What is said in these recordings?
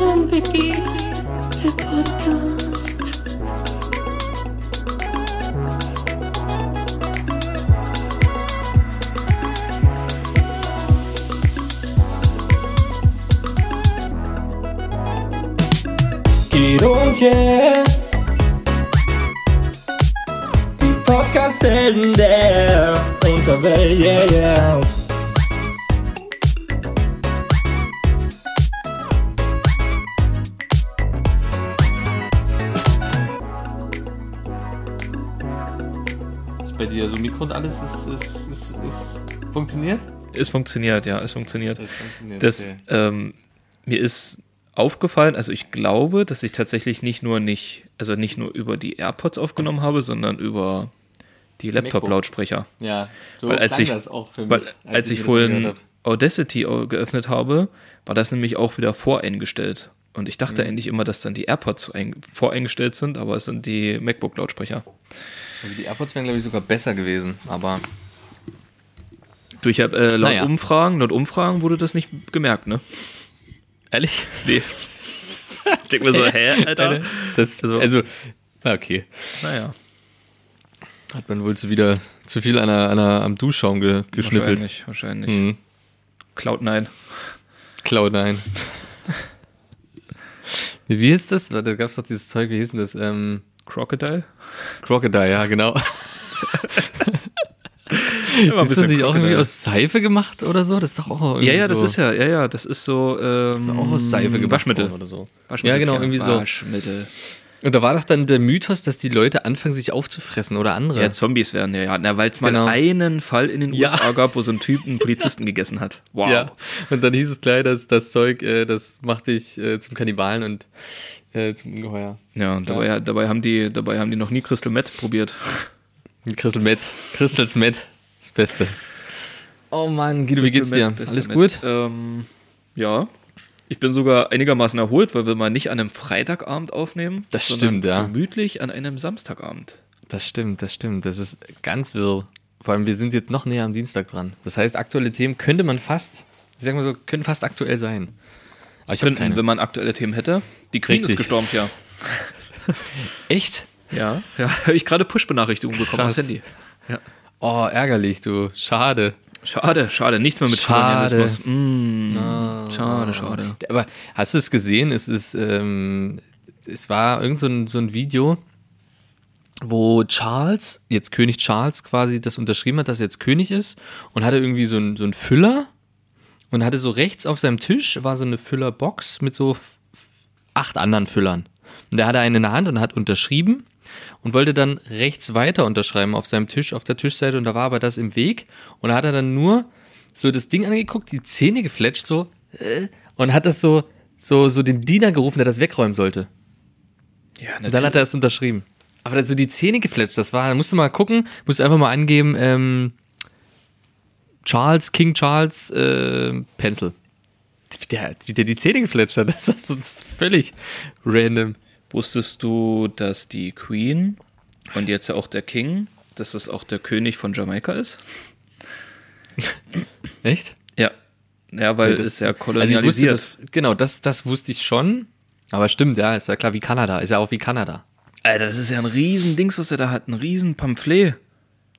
und Vicky, der Podcast. Guido und yeah. Die Podcast-Helden der Unterwelt, yeah, yeah. Bei dir so Mikro und alles ist, ist, ist, ist funktioniert? Es funktioniert, ja, es funktioniert. Das funktioniert. Das, okay. ähm, mir ist aufgefallen, also ich glaube, dass ich tatsächlich nicht nur nicht, also nicht nur über die AirPods aufgenommen habe, sondern über die Laptop-Lautsprecher. Ja, so weil als ich- das auch für mich. Weil als ich das vorhin Audacity au- geöffnet habe, war das nämlich auch wieder voreingestellt. Und ich Mhm. dachte eigentlich immer, dass dann die AirPods ein, voreingestellt sind, aber es sind die MacBook-Lautsprecher. Also die AirPods wären, glaube ich, sogar besser gewesen, aber Durch äh, laut Naja. Umfragen, laut Umfragen wurde das nicht gemerkt, ne? ehrlich? Nee. ich denke mir so, hä, Alter? Das, Also- also, okay. Naja, Hat man wohl zu wieder zu viel an der, an der, am Duschschaum ge, geschnüffelt. wahrscheinlich, wahrscheinlich. Mhm. Cloud9. Cloud9. Wie ist das? Da gab es doch dieses Zeug, wie hieß denn das? Ähm, Crocodile? Crocodile, ja, genau. Ist das nicht auch irgendwie aus Seife gemacht oder so? Das ist doch auch irgendwie Ja, ja, das so, ist ja, ja, ja, das ist so, ähm, auch aus Seife gemacht Waschmittel. oder so. Waschmittel. Ja, genau, irgendwie so. Waschmittel. Und da war doch dann der Mythos, dass die Leute anfangen, sich aufzufressen oder andere. Ja, Zombies werden ja, ja. Na, weil es mal Genau. einen Fall in den Ja. USA gab, wo so ein Typ einen Polizisten gegessen hat. Wow. Ja. Und dann hieß es gleich, dass das Zeug, äh, das macht dich äh, zum Kannibalen und äh, zum Ungeheuer. Ja, und dabei, dabei, haben die, dabei haben die noch nie Crystal Meth probiert. Crystal Met. Crystals Met. Das Beste. Oh Mann, Guido, wie geht's dir? Meth, Alles Meth. gut? Ähm, ja. Ich bin sogar einigermaßen erholt, weil wir mal nicht an einem Freitagabend aufnehmen. Das sondern stimmt, ja. Gemütlich an einem Samstagabend. Das stimmt, das stimmt. Das ist ganz wirr. Vor allem, wir sind jetzt noch näher am Dienstag dran. Das heißt, aktuelle Themen könnte man fast, ich sag mal so, können fast aktuell sein. Aber ich Könnten, wenn man aktuelle Themen hätte. Die Queen Richtig. ist gestorben, ja. Echt? Ja, ja, habe ich gerade Push-Benachrichtigungen bekommen aufs Handy. Ja. Oh, ärgerlich, du. Schade. Schade, schade, nichts mehr mit Schade. Mm, Schade, schade. Aber hast du es gesehen? Es ist, ähm, es war irgend so ein, so ein Video, wo Charles, jetzt König Charles quasi das unterschrieben hat, dass er jetzt König ist und hatte irgendwie so ein, so Füller und hatte so rechts auf seinem Tisch war so eine Füllerbox mit so acht anderen Füllern. Und der hatte einen in der Hand und hat unterschrieben und wollte dann rechts weiter unterschreiben auf seinem Tisch, auf der Tischseite und da war aber das im Weg und da hat er dann nur so das Ding angeguckt, die Zähne gefletscht so äh, und hat das so, so, so den Diener gerufen, der das wegräumen sollte. Ja, Und dann hat er es unterschrieben. Aber dann so die Zähne gefletscht, das war, musst du mal gucken, musst du einfach mal angeben, ähm, Charles, King Charles, äh, Pencil. Wie der, wie der die Zähne gefletscht hat, das ist, das ist völlig random. Wusstest du, dass die Queen und jetzt ja auch der King, dass das auch der König von Jamaika ist? Echt? Ja. Ja, weil das- es ja Also ich kolonialisiert. wusste das, genau, das, das wusste ich schon. Aber stimmt, ja, ist ja klar wie Kanada, ist ja auch wie Kanada. Alter, das ist ja ein riesen Dings, was er da hat, ein riesen Pamphlet.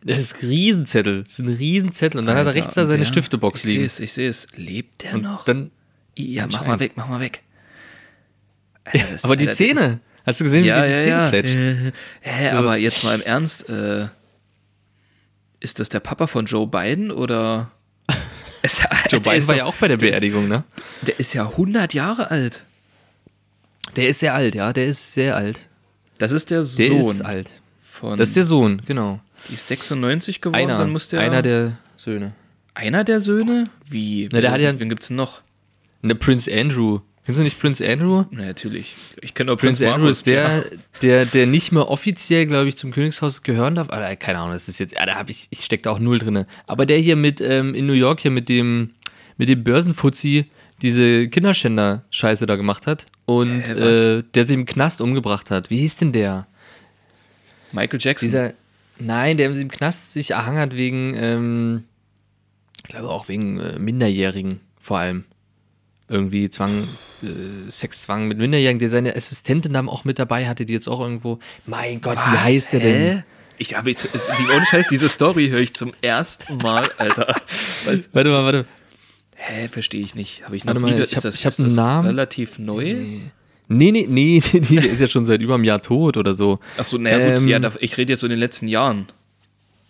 Das ist Riesenzettel, das ist ein Riesenzettel und dann hat er Alter, rechts da seine der- Stiftebox ich sehe liegen. es, ich sehe es. Lebt der Und noch? dann, ja, mach mal weg, mach mal weg. Alter, das- aber die Alter, Zähne, hast du gesehen, wie Ja, der die ja, Zähne ja. fletscht? Hä, aber jetzt mal im Ernst, äh, ist das der Papa von Joe Biden oder? Ist, Joe der Biden war doch- ja auch bei der der Beerdigung, ne? Der ist ja 100 Jahre alt. Der ist sehr alt, ja, der ist sehr alt. Das ist der Der Sohn ist alt. von. Das ist der Sohn, genau. die ist 96 geworden, Einer, dann muss der. einer der Söhne. einer der Söhne? Wie? Na, der hat ja- Wen gibt's denn noch? Ne, Prince Andrew. Kennst du nicht Prince Andrew? Na, natürlich. Ich kenne auch Prince Prince Andrew ist der, der, der nicht mehr offiziell, glaube ich, zum Königshaus gehören darf. Aber keine Ahnung, das ist jetzt, ja, da habe ich, ich stecke da auch null drinne. Aber der hier mit ähm, in New York hier mit dem, mit dem Börsenfuzzi diese Kinderschänder-Scheiße da gemacht hat und was? äh, der sich im Knast umgebracht hat. Wie hieß denn der? Michael Jackson. Dieser, nein, der im Knast sich erhangen hat wegen, ähm, ich glaube auch wegen äh, Minderjährigen vor allem. Irgendwie Zwang, äh, Sexzwang mit Minderjährigen, der seine Assistentin dann auch mit dabei hatte, die jetzt auch irgendwo. Mein Gott, wie Was? heißt der denn? Ich habe die ohne Scheiß, diese Story höre ich zum ersten Mal, Alter. Weißt, Warte mal, warte. hä, verstehe ich nicht. Habe ich noch Warte mal, nie ich hab- das, ich hab einen Namen. relativ neu? Nee, nee, nee, nee, nee, der ist ja schon seit über einem Jahr tot oder so. Achso, naja, gut, Ähm, ja, da, ich rede jetzt so in den letzten Jahren.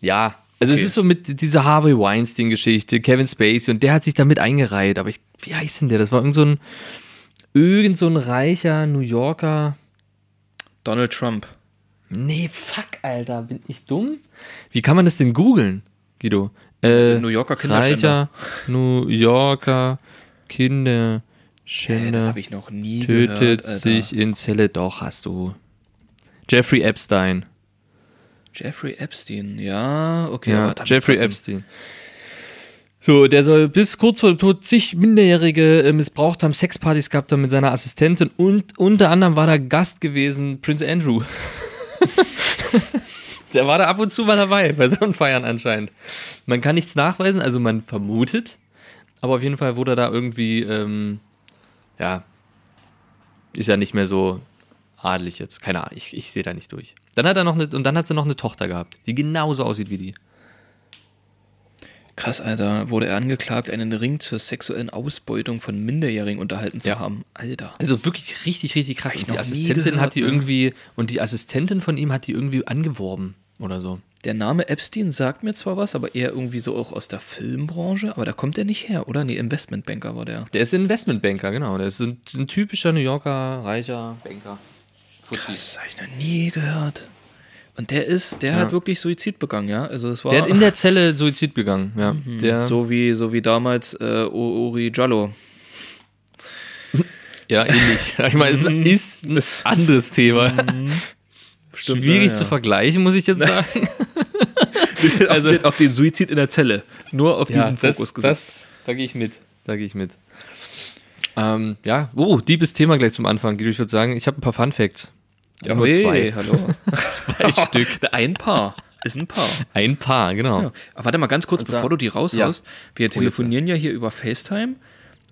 Ja, also es Okay. ist so mit dieser Harvey Weinstein-Geschichte, Kevin Spacey und der hat sich damit eingereiht, aber ich, wie heißt denn der? Das war irgend so ein, irgend so ein reicher New Yorker. Donald Trump. Nee, fuck, Alter, bin ich dumm? Wie kann man das denn googeln, Guido? Äh, New Yorker Kinderschänder. Reicher New Yorker Hä, das Kinderschänder habe ich noch nie tötet gehört, sich in Zelle. Doch, hast du. Jeffrey Epstein. Jeffrey Epstein, ja, okay. Ja, Jeffrey Epstein. So, der soll bis kurz vor dem Tod zig Minderjährige äh, missbraucht haben, Sexpartys gehabt haben mit seiner Assistentin und unter anderem war da Gast gewesen Prince Andrew. der war da ab und zu mal dabei, bei so einem Feiern anscheinend. Man kann nichts nachweisen, also man vermutet, aber auf jeden Fall wurde er da irgendwie, ähm, ja, ist ja nicht mehr so adelig jetzt. Keine Ahnung, ich, ich sehe da nicht durch. Dann hat er noch eine, und dann hat sie noch eine Tochter gehabt, die genauso aussieht wie die. Krass, Alter. Wurde er angeklagt, einen Ring zur sexuellen Ausbeutung von Minderjährigen unterhalten zu Ja. haben. Alter. Also wirklich richtig, richtig krass. Und die Assistentin gehört, hat die ne? irgendwie, und die Assistentin von ihm hat die irgendwie angeworben oder so. Der Name Epstein sagt mir zwar was, aber eher irgendwie so auch aus der Filmbranche. Aber da kommt er nicht her, oder? Nee, Investmentbanker war der. Der ist Investmentbanker, genau. Der ist ein, ein typischer New Yorker, reicher Banker. Fuzzi. Das habe ich noch nie gehört. Und der ist, der Ja. hat wirklich Suizid begangen, ja? Also es war Der hat in der Zelle Suizid begangen, ja. Der, so wie so wie damals äh, Uri Jallo. ja, ähnlich. Ich meine, es ist ein anderes Thema. Stimmt, Schwierig ja, ja. zu vergleichen, muss ich jetzt sagen. also auf den, auf den Suizid in der Zelle. Nur auf diesen das, Fokus gesetzt. das, da gehe ich mit. Da gehe ich mit. Ähm, ja, oh, liebes Thema gleich zum Anfang. Ich würde sagen, ich habe ein paar Fun Facts. Ja, nur hey, zwei. hallo. Zwei Stück. Ein Paar. Ist ein Paar. Ein paar, genau. Ja. Aber warte mal ganz kurz, zwar- bevor du die raushaust. Wir jetzt. telefonieren ja hier über FaceTime.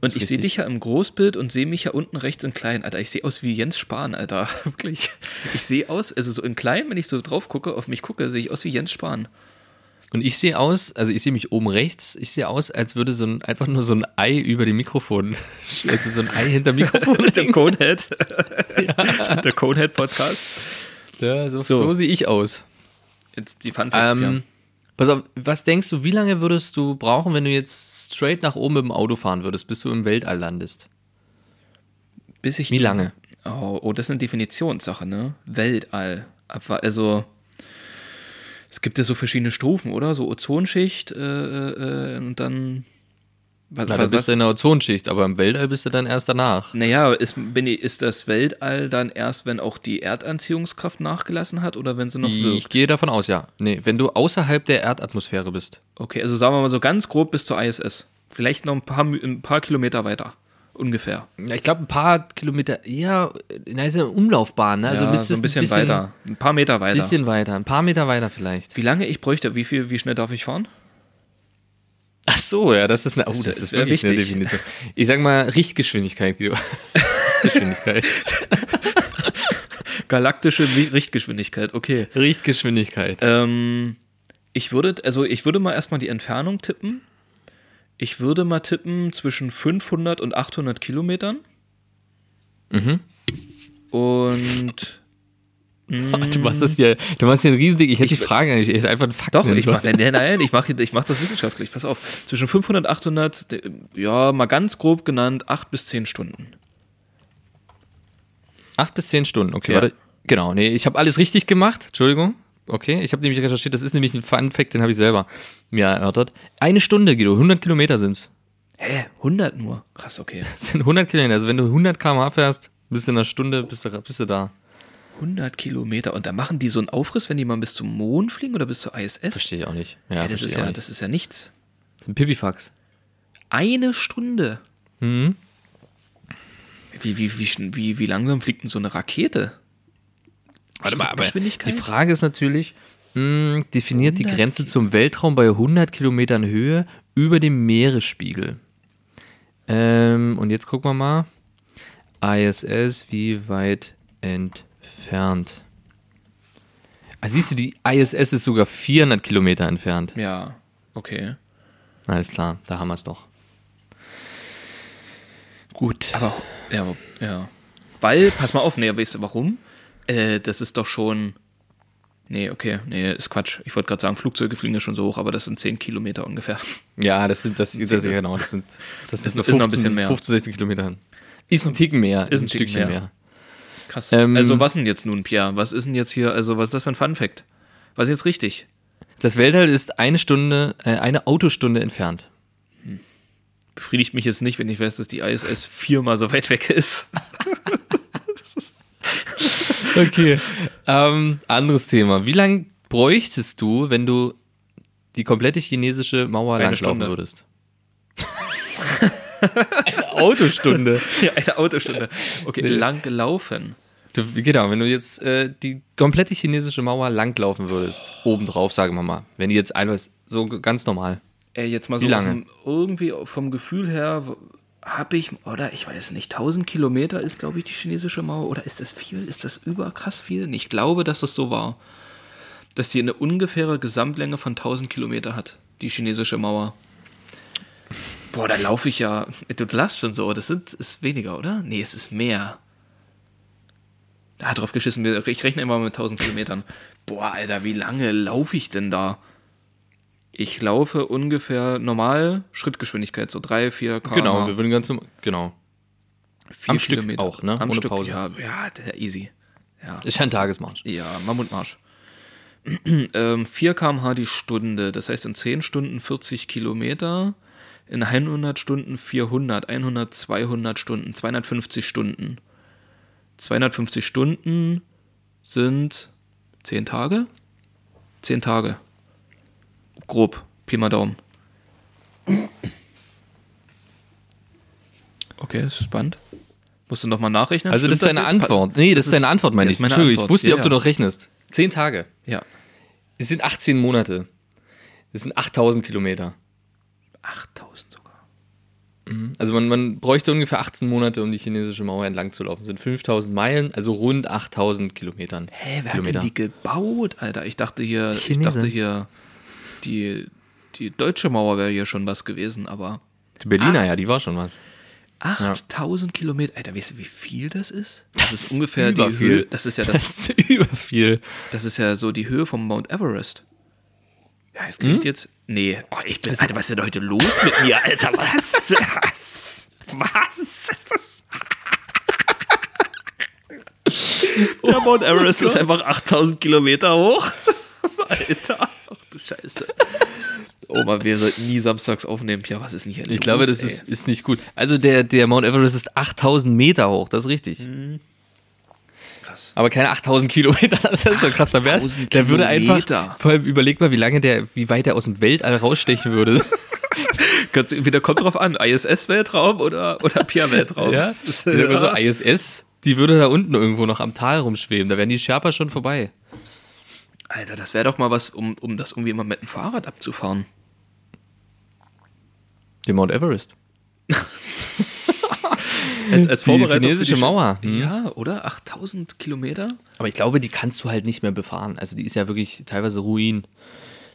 Und ich sehe dich ja im Großbild und sehe mich ja unten rechts in klein. Alter, ich sehe aus wie Jens Spahn, Alter. Wirklich. Ich sehe aus, also so in klein, wenn ich so drauf gucke, auf mich gucke, sehe ich aus wie Jens Spahn. Und ich sehe aus, also ich sehe mich oben rechts, ich sehe aus, als würde so ein, einfach nur so ein Ei über dem Mikrofon, also so ein Ei hinter dem Mikrofon Der. Conehead. Der Conehead Podcast. Ja, so, So. so. sehe ich aus. Jetzt die Fun Facts, Ähm, pass auf, was denkst du, wie lange würdest du brauchen, wenn du jetzt straight nach oben mit dem Auto fahren würdest, bis du im Weltall landest? Bis ich Wie lange? Oh, oh, das ist eine Definitionssache, ne? Weltall. Also, es gibt ja so verschiedene Stufen, oder? So Ozonschicht äh, äh, und dann. Was, Na, da bist du in der Ozonschicht, aber im Weltall bist du dann erst danach. naja, ist, bin ich, ist das Weltall dann erst, wenn auch die Erdanziehungskraft nachgelassen hat oder wenn sie noch Ich wirkt? gehe davon aus, ja. Nee, wenn du außerhalb der Erdatmosphäre bist. Okay, also sagen wir mal so ganz grob bis zur ISS. Vielleicht noch ein paar, ein paar Kilometer weiter. Ungefähr. Ja, ich glaube, ein paar Kilometer, eher, na, ist ja eine Umlaufbahn, ne? Also ja, so ein bisschen, weiter. Ein paar Meter weiter. Bisschen weiter, ein paar Meter weiter vielleicht. Wie lange ich bräuchte, wie viel, wie schnell darf ich fahren? Ach so, ja, das ist eine, oh, Das das, ist- wirklich eine wichtig. Definition. Ich sag mal Richtgeschwindigkeit, Guido. Geschwindigkeit. Galaktische Wi- Richtgeschwindigkeit, okay. Richtgeschwindigkeit. Ähm, ich würde, also ich würde mal erstmal die Entfernung tippen. Ich würde mal tippen zwischen 500 und 800 Kilometern. Mhm. Und Du machst das hier, du machst hier ein Riesending. Ich hätte die Frage eigentlich, ich hätte einfach einen Fakt doch, ich mache, sollen. nein, nein, ich mache, ich mache das wissenschaftlich. Pass auf, zwischen 500 und 800, de- ja, mal ganz grob genannt, 8 bis 10 Stunden. Acht bis zehn Stunden, okay, Ja. warte. Genau, nee, ich habe alles richtig gemacht. Entschuldigung. Okay, ich habe nämlich recherchiert, das ist nämlich ein Fun Fact, den habe ich selber mir erörtert. Eine Stunde, Guido, 100 Kilometer sind's. Hä, 100 nur? Krass, okay. Das sind 100 Kilometer. Also wenn du 100 km/h fährst, bist du in einer Stunde, bist du, bist du da. 100 Kilometer. Und da machen die so einen Aufriss, wenn die mal bis zum Mond fliegen oder bis zur ISS? Verstehe ich auch nicht. Ja, Ja, das, ist ja, nicht. das ist ja nichts. Das ist ein Pipifax. Eine Stunde. Mhm. Wie, wie, wie, wie, wie langsam fliegt denn so eine Rakete? Warte mal, aber die Frage ist natürlich, mh, definiert die 100 Grenze zum Weltraum bei 100 Kilometern Höhe über dem Meeresspiegel. Ähm, und jetzt gucken wir mal. ISS, wie weit entfernt? Ah, siehst du, die ISS ist sogar 400 Kilometer entfernt. Ja, okay. Alles klar, da haben wir es doch. Gut. Aber, ja, ja. Weil, pass mal auf, nee, weißt du warum? Äh, das ist doch schon. Nee, okay, nee, ist Quatsch. Ich wollte gerade sagen, Flugzeuge fliegen ja schon so hoch, aber das sind 10 Kilometer ungefähr. Ja, das sind das, das, ja genau, das sind das sind so ist noch ein 15, bisschen mehr. 15, 16 Kilometer. Ist ein Ticken mehr, ist, ein, Ticken Stückchen mehr. mehr. Krass. Ähm, also, was denn jetzt nun, Pierre? Was ist denn jetzt hier, also, was ist das für ein Fun-Fact? Was ist jetzt richtig? Das Weltall ist eine Stunde, äh, eine Autostunde entfernt. Befriedigt mich jetzt nicht, wenn ich weiß, dass die ISS viermal so weit weg ist. Okay. ähm, anderes Thema. Wie lange bräuchtest du, wenn du die komplette chinesische Mauer Eine langlaufen Stunde. würdest? eine Autostunde. ja, eine Autostunde. Okay, lang gelaufen. Du, genau, wenn du jetzt äh, die komplette chinesische Mauer langlaufen würdest, obendrauf, sagen wir mal, wenn die jetzt einfach so ganz normal. Ey, jetzt mal Wie so lange? Dem, irgendwie vom Gefühl her habe ich, oder ich weiß nicht, 1000 Kilometer ist, glaube ich, die chinesische Mauer. Oder ist das viel? Ist das überkrass viel? Ich glaube, dass das so war. Dass die eine ungefähre Gesamtlänge von 1000 Kilometer hat, die chinesische Mauer. Boah, da laufe ich ja. Du lachst schon so. Das sind, ist weniger, oder? Nee, es ist mehr. Da drauf geschissen. Ich rechne immer mit 1000 Kilometern. Boah, Alter, wie lange laufe ich denn da? Ich laufe ungefähr normal Schrittgeschwindigkeit, so 3, 4 km. Genau, wir würden ganz normal, genau. vier am Stück auch, ne? Am Ohne Stück, Pause. ja, ja, easy. Ja, Ist ja ein Tagesmarsch. ja Mammutmarsch. ähm, 4 km/h die Stunde, das heißt in 10 Stunden 40 Kilometer, in 100 Stunden 400, 100, 200 Stunden, 250 Stunden. 250 Stunden sind 10 Tage? 10 Tage. Grob, Pi mal Daumen. Okay, das ist spannend. Musst du nochmal nachrechnen? Also das ist Stimmt deine jetzt? Antwort. Nee, das, ist deine Antwort, meine das ich. meine Entschuldigung, ich Antwort. wusste nicht, Ja, ob du noch rechnest. Zehn Tage. Ja. Es sind 18 Monate. Das sind 8000 Kilometer. 8000 sogar. Also man, man bräuchte ungefähr 18 Monate, um die chinesische Mauer entlang zu laufen. Das sind 5000 Meilen, also rund 8000 Kilometern. Hä, wer Kilometer. hat denn die gebaut, Alter? Ich dachte hier, ich dachte hier, die, die deutsche Mauer wäre hier schon was gewesen, aber Die Berliner, ja, die war schon was. 8000 Kilometer, Alter, weißt du, wie viel das ist? Das, ist ist ungefähr die. Höhe, das ist ja das, Das ist über viel. das ist ja so die Höhe vom Mount Everest. Ja, es Hm? klingt jetzt, nee, oh, ich bin, Alter, was ist denn heute los mit mir, Alter, was? Was? Was ist das? Der Mount Everest ist einfach 8000 Kilometer hoch. Alter, Scheiße. Oh Mann, wir sollten nie samstags aufnehmen. Ja, was ist denn hier Ich glaube, das ist, ist nicht gut. Also der, der Mount Everest ist 8000 Meter hoch, das ist richtig. krass. Aber keine 8000 Kilometer, das ist schon krass. Da wär's, 8000 der würde einfach, vor allem überleg mal, wie lange der, wie weit der aus dem Weltall rausstechen würde. Wieder kommt drauf an, ISS-Weltraum oder, oder Pierre-Weltraum. Ja, mal so, ISS, die würde da unten irgendwo noch am Tal rumschweben. Da wären die Sherpa schon vorbei. Alter, das wäre doch mal was, um, um das irgendwie mal mit dem Fahrrad abzufahren. Der Mount Everest. Als, als Die chinesische die Mauer. Hm. Ja, oder? 8000 Kilometer? Aber ich glaube, die kannst du halt nicht mehr befahren. Also die ist ja wirklich teilweise Ruin.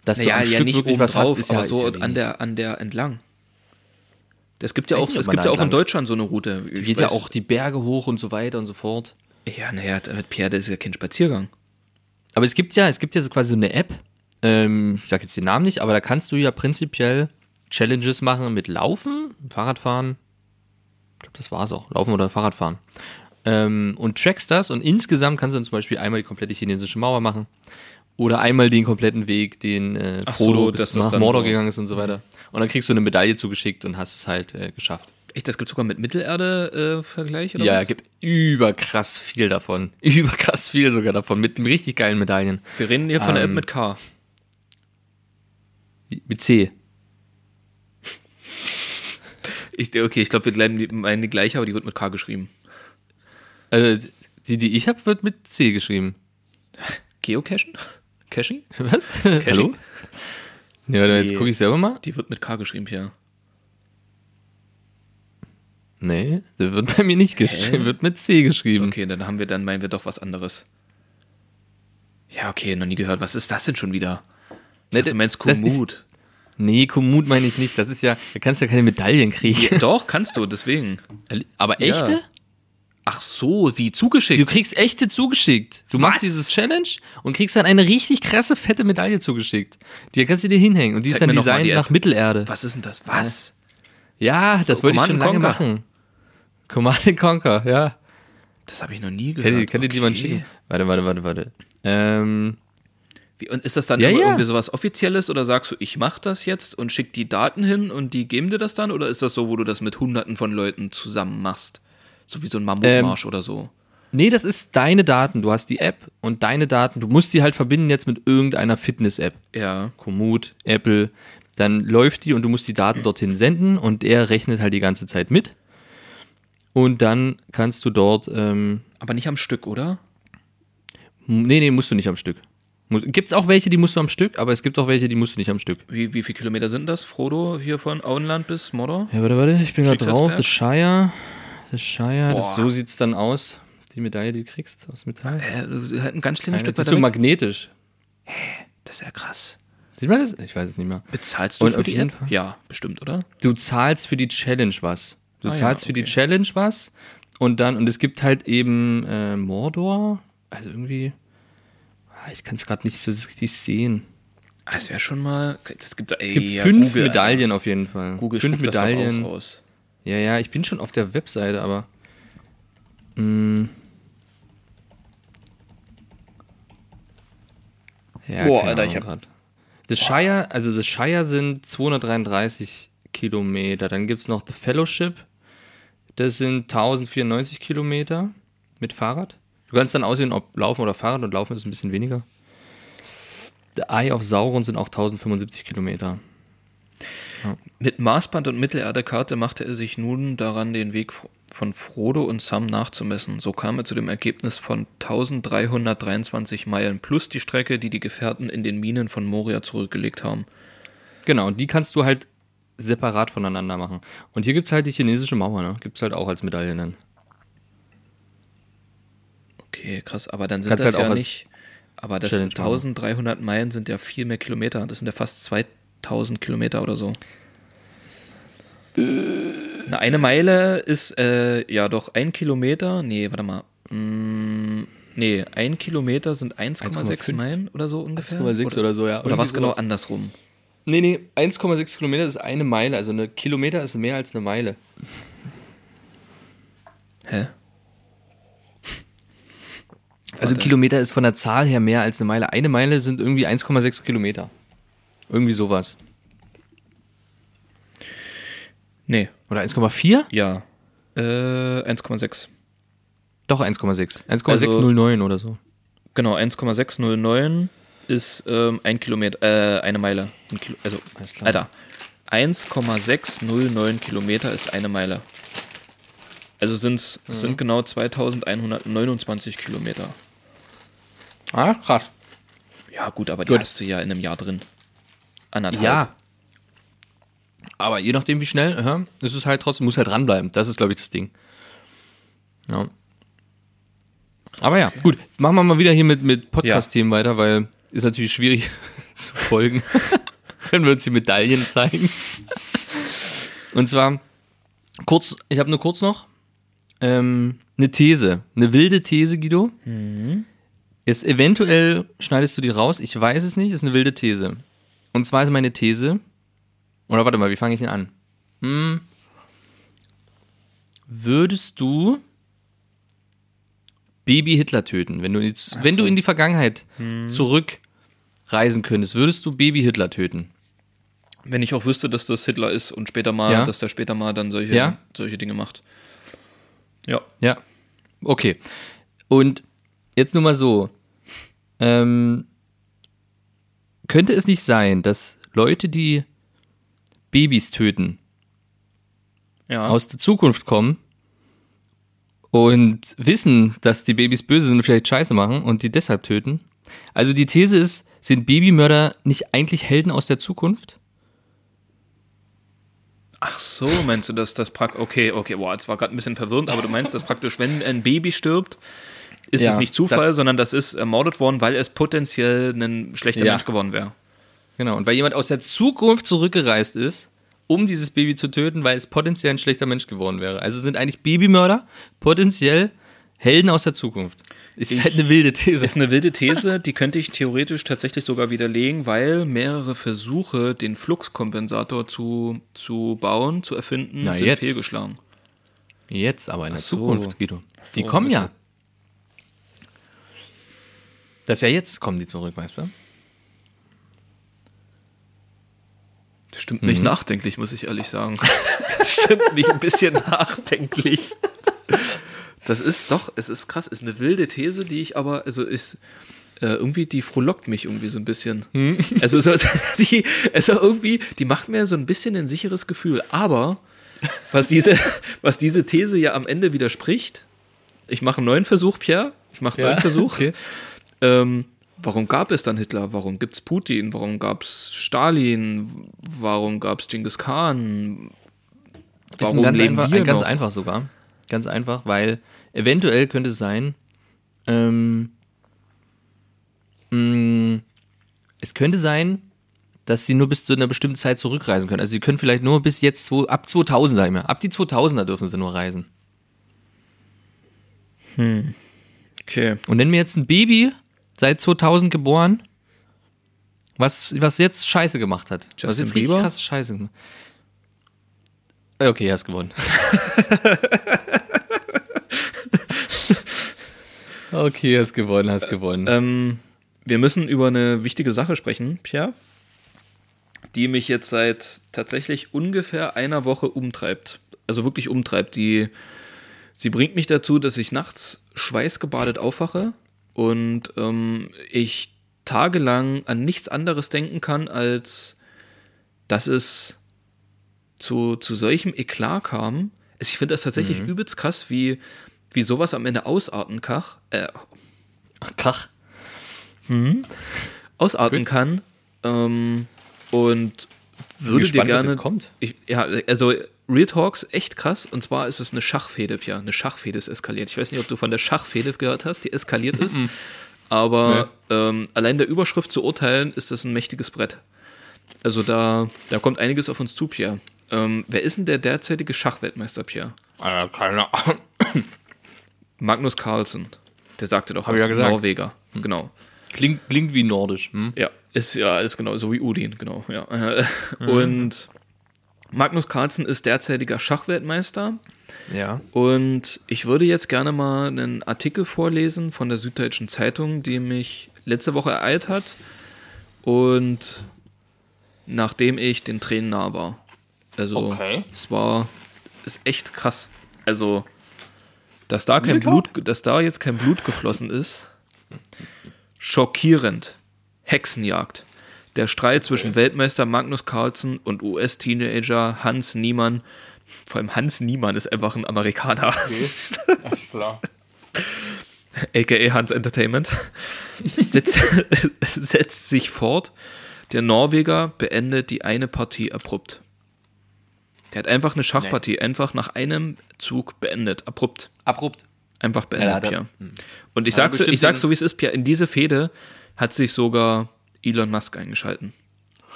Dass Naja, du am ja, Stück nicht wirklich was drauf, hast, ist aber ja, so ist ja an, der, an der entlang. Es gibt ja Weiß auch, nicht, es gibt ja auch in Deutschland so eine Route. Die geht ja auch die Berge hoch und so weiter und so fort. Ja, naja, Pierre, das ist ja kein Spaziergang. Aber es gibt ja, es gibt ja so quasi so eine App. Ähm, ich sag jetzt den Namen nicht, aber da kannst du ja prinzipiell Challenges machen mit Laufen, Fahrradfahren. Ich glaube, das war's auch. Laufen oder Fahrradfahren. Ähm, und trackst das und insgesamt kannst du dann zum Beispiel einmal die komplette chinesische Mauer machen. Oder einmal den kompletten Weg, den äh, so, Frodo dass bis das nach Mordor so- gegangen ist und so weiter. Und dann kriegst du eine Medaille zugeschickt und hast es halt äh, geschafft. Echt, das gibt sogar mit Mittelerde-Vergleich, oder ja, es gibt überkrass viel davon. Überkrass viel sogar davon. Mit richtig geilen Medaillen. Wir reden hier von der App Ähm, mit K. Mit C. Ich, okay, ich glaube, wir bleiben die, meinen die gleiche, aber die wird mit K geschrieben. Also, die, die ich habe, wird mit C geschrieben. Geocachen? Caching? Was? Hallo? Ja, jetzt gucke ich selber mal. Die wird mit K geschrieben, Pierre. Nee, der wird bei mir nicht geschrieben, wird mit C geschrieben. Okay, dann haben wir, dann meinen wir doch was anderes. Ja, okay, noch nie gehört. Was ist das denn schon wieder? Ich Ne, dachte, du meinst Komoot. Nee, Komoot meine ich nicht. Das ist ja, da kannst du ja keine Medaillen kriegen. Doch, kannst du, deswegen. Aber Ja. echte? Ach so, wie zugeschickt. Du kriegst echte zugeschickt. Du Was? machst dieses Challenge und kriegst dann eine richtig krasse, fette Medaille zugeschickt. Die kannst du dir hinhängen. Und die Zeig ist dann designt nach. Mittelerde. Was ist denn das? Was? Ja, das Oh, wollte ich schon lange machen. Command and Conquer, ja. Das habe ich noch nie gehört. Kann, kann dir die mal Okay. schicken? Warte, warte, warte, warte. Ähm, Wie, und ist das dann Ja, ja. irgendwie sowas Offizielles oder sagst du, ich mache das jetzt und schick die Daten hin und die geben dir das dann? Oder ist das so, wo du das mit hunderten von Leuten zusammen machst? So wie so ein Mammutmarsch oder so. nee, das ist deine Daten. Du hast die App und deine Daten. Du musst die halt verbinden jetzt mit irgendeiner Fitness-App. Ja. Komoot, Apple. Dann läuft die und du musst die Daten dorthin senden und er rechnet halt die ganze Zeit mit. Und dann kannst du dort, ähm, Aber nicht am Stück, oder? nee, nee, musst du nicht am Stück. Gibt es auch welche, die musst du am Stück, aber es gibt auch welche, die musst du nicht am Stück. Wie, wie viele Kilometer sind das, Frodo, hier von Auenland bis Mordor? Ja, warte, warte, ich bin gerade drauf. The Shire. The Shire, das, so sieht's dann aus. Die Medaille, die du kriegst aus Metall. Äh, halt ein ganz kleines Stück das ist so weg. magnetisch. Das ist ja krass. Sieht man das? Ich weiß es nicht mehr. Bezahlst du Und für auf die jeden App? Fall. Ja, bestimmt, oder? Du zahlst für die Challenge was. Du Ah ja, zahlst für die okay. Challenge was und dann, und es gibt halt eben äh, Mordor. Also irgendwie. ah, Ich kann es gerade nicht so richtig sehen. Ah, Das wäre schon mal. Es gibt, ey, Es gibt ja, fünf Google, Medaillen auf jeden Fall. Alter. Google fünf Medaillen. aus. Ja, ja, ich bin schon auf der Webseite, aber. Mh. Ja, Boah, Alter, ich hab- grad. Das Shire, also das Shire sind 233 Kilometer. Dann gibt es noch The Fellowship. Das sind 1094 Kilometer mit Fahrrad. Du kannst dann aussehen, ob Laufen oder Fahrrad und Laufen ist ein bisschen weniger. The Eye of Sauron sind auch 1075 Kilometer. Mit Maßband und Mittelerde-Karte machte er sich nun daran, den Weg von Frodo und Sam nachzumessen. So kam er zu dem Ergebnis von 1323 Meilen plus die Strecke, die die Gefährten in den Minen von Moria zurückgelegt haben. Genau, und die kannst du halt separat voneinander machen. Und hier gibt es halt die chinesische Mauer, ne? Gibt es halt auch als Medaille dann. Okay, krass, aber dann sind Kannst das halt auch ja nicht. Aber das sind 1300 Meilen sind ja viel mehr Kilometer. Das sind ja fast 2000 Kilometer oder so. Na, eine Meile ist äh, ja doch ein Kilometer. Nee, warte mal. Mm, nee, ein Kilometer sind 1,6 1,5 Meilen oder so ungefähr. 1,6 oder so, ja. Oder was genau andersrum? Nee, nee, 1,6 Kilometer ist eine Meile. Also eine Kilometer ist mehr als eine Meile. Hä? Also Warte. Kilometer ist von der Zahl her mehr als eine Meile. Eine Meile sind irgendwie 1,6 Kilometer. Irgendwie sowas. Nee, Oder 1,4? ja. Äh, 1,6. Doch 1,6. 1,609 Also- oder so. Genau, 1,609 ist ähm, ein Kilometer, äh, eine Meile. Ein Kilo, also. Alter, 1,609 Kilometer ist eine Meile. Also sind's, es sind genau 2129 Kilometer. Ah, krass. Ja, gut, aber die Gut. hast du ja in einem Jahr drin. Anderthalb. Ja. Aber je nachdem, wie schnell, aha, ist es halt trotzdem, muss halt dranbleiben. Das ist, glaube ich, das Ding. Ja. Aber ja, gut. Machen wir mal wieder hier mit, mit Podcast-Themen weiter, weil ist natürlich schwierig zu folgen, wenn wir uns die Medaillen zeigen. Und zwar, kurz, ich habe nur kurz noch ähm, eine These, eine wilde These, Guido. Ist eventuell schneidest du die raus, ich weiß es nicht, ist eine wilde These. Und zwar ist meine These, oder warte mal, wie fange ich denn an? Hm, würdest du Baby Hitler töten, wenn du jetzt, wenn du in die Vergangenheit zurückreisen könntest, würdest du Baby Hitler töten? Wenn ich auch wüsste, dass das Hitler ist und später mal, Ja. dass der später mal dann solche, Ja. solche Dinge macht. Ja. Ja. Okay. Und jetzt nur mal so. Ähm, könnte es nicht sein, dass Leute, die Babys töten, Ja. aus der Zukunft kommen und wissen, dass die Babys böse sind und vielleicht Scheiße machen und die deshalb töten? Also die These ist, sind Babymörder nicht eigentlich Helden aus der Zukunft? Ach so, meinst du, dass das praktisch. Okay, okay, boah, jetzt war gerade ein bisschen verwirrend, aber du meinst, dass praktisch, wenn ein Baby stirbt, ist Ja, es nicht Zufall, das- sondern das ist ermordet worden, weil es potenziell ein schlechter Ja. Mensch geworden wäre. Genau, und weil jemand aus der Zukunft zurückgereist ist, um dieses Baby zu töten, weil es potenziell ein schlechter Mensch geworden wäre. Also sind eigentlich Babymörder potenziell Helden aus der Zukunft. Ist halt eine wilde These. Ist eine wilde These, die könnte ich theoretisch tatsächlich sogar widerlegen, weil mehrere Versuche, den Fluxkompensator zu, zu bauen, zu erfinden, Na, sind jetzt. fehlgeschlagen. Jetzt aber in der so. Zukunft, Guido. Die so, kommen ja. Das ist ja jetzt kommen die zurück, weißt du? Stimmt mich nachdenklich, muss ich ehrlich sagen. Das stimmt mich ein bisschen nachdenklich. Das ist doch, es ist krass, ist eine wilde These, die ich aber, also ist, äh, irgendwie, die frohlockt mich irgendwie so ein bisschen. Also, so, die, also irgendwie, die macht mir so ein bisschen ein sicheres Gefühl. Aber, was diese, was diese These ja am Ende widerspricht, ich mache einen neuen Versuch, Pierre, ich mache einen Ja, neuen Versuch. okay. Ähm, warum gab es dann Hitler? Warum gibt es Putin? Warum gab es Stalin? Warum gab es Genghis Khan? Ist ein Warum ganz, einfach, wir ein ganz einfach sogar. Ganz einfach, weil eventuell könnte es sein, ähm, mh, es könnte sein, dass sie nur bis zu einer bestimmten Zeit zurückreisen können. Also sie können vielleicht nur bis jetzt, ab 2000, sag ich mal, ab die 2000er dürfen sie nur reisen. Okay. Und wenn mir jetzt ein Baby seit 2000 geboren, was, was jetzt Scheiße gemacht hat, was Justin jetzt richtig Bieber? krass Scheiße gemacht Äh, Okay, er hast gewonnen. okay, hast gewonnen, hast gewonnen. Ähm, wir müssen über eine wichtige Sache sprechen, Pierre, die mich jetzt seit tatsächlich ungefähr einer Woche umtreibt. Also wirklich umtreibt. Die, sie bringt mich dazu, dass ich nachts schweißgebadet aufwache und ähm, ich tagelang an nichts anderes denken kann, als dass es zu, zu solchem Eklat kam. Ich finde das tatsächlich übelst krass, wie, wie sowas am Ende ausarten kann. Äh, Krach. ausarten Gut. kann. Ähm, und würde dir gerne. kommt. Ich, ja, also Real Talks echt krass. Und zwar ist es eine Schachfehde, Pia. Eine Schachfehde ist eskaliert. Ich weiß nicht, ob du von der Schachfehde gehört hast, die eskaliert ist. Aber ähm, allein der Überschrift zu urteilen, ist das ein mächtiges Brett. Also da, da kommt einiges auf uns zu, Pia. Ähm, wer ist denn der derzeitige Schachweltmeister, Pia? Äh, keine Ahnung. Magnus Carlsen. Der sagte doch Hab ich ja gesagt. Norweger. Genau. Klingt, klingt wie nordisch. Hm? Ja, ist ja ist genau so wie Udin, genau. Ja. Und Magnus Carlsen ist derzeitiger Schachweltmeister. Ja. Und ich würde jetzt gerne mal einen Artikel vorlesen von der Süddeutschen Zeitung, die mich letzte Woche ereilt hat. Und nachdem ich den Tränen nah war. Also, Okay. es war, ist echt krass. Also, dass da kein? Blut, dass da jetzt kein Blut geflossen ist, schockierend. Hexenjagd. Der Streit zwischen Weltmeister Magnus Carlsen und US-Teenager Hans Niemann. Vor allem Hans Niemann ist einfach ein Amerikaner. klar. aka Hans Entertainment, setzt, setzt sich fort. Der Norweger beendet die eine Partie abrupt. Der hat einfach eine Schachpartie einfach nach einem Zug beendet, abrupt. Abrupt. Einfach beendet, Ja, er- Pia. Und ich sag's, ich sag's so, wie es ist, Pia. In diese Fehde hat sich sogar Elon Musk eingeschalten.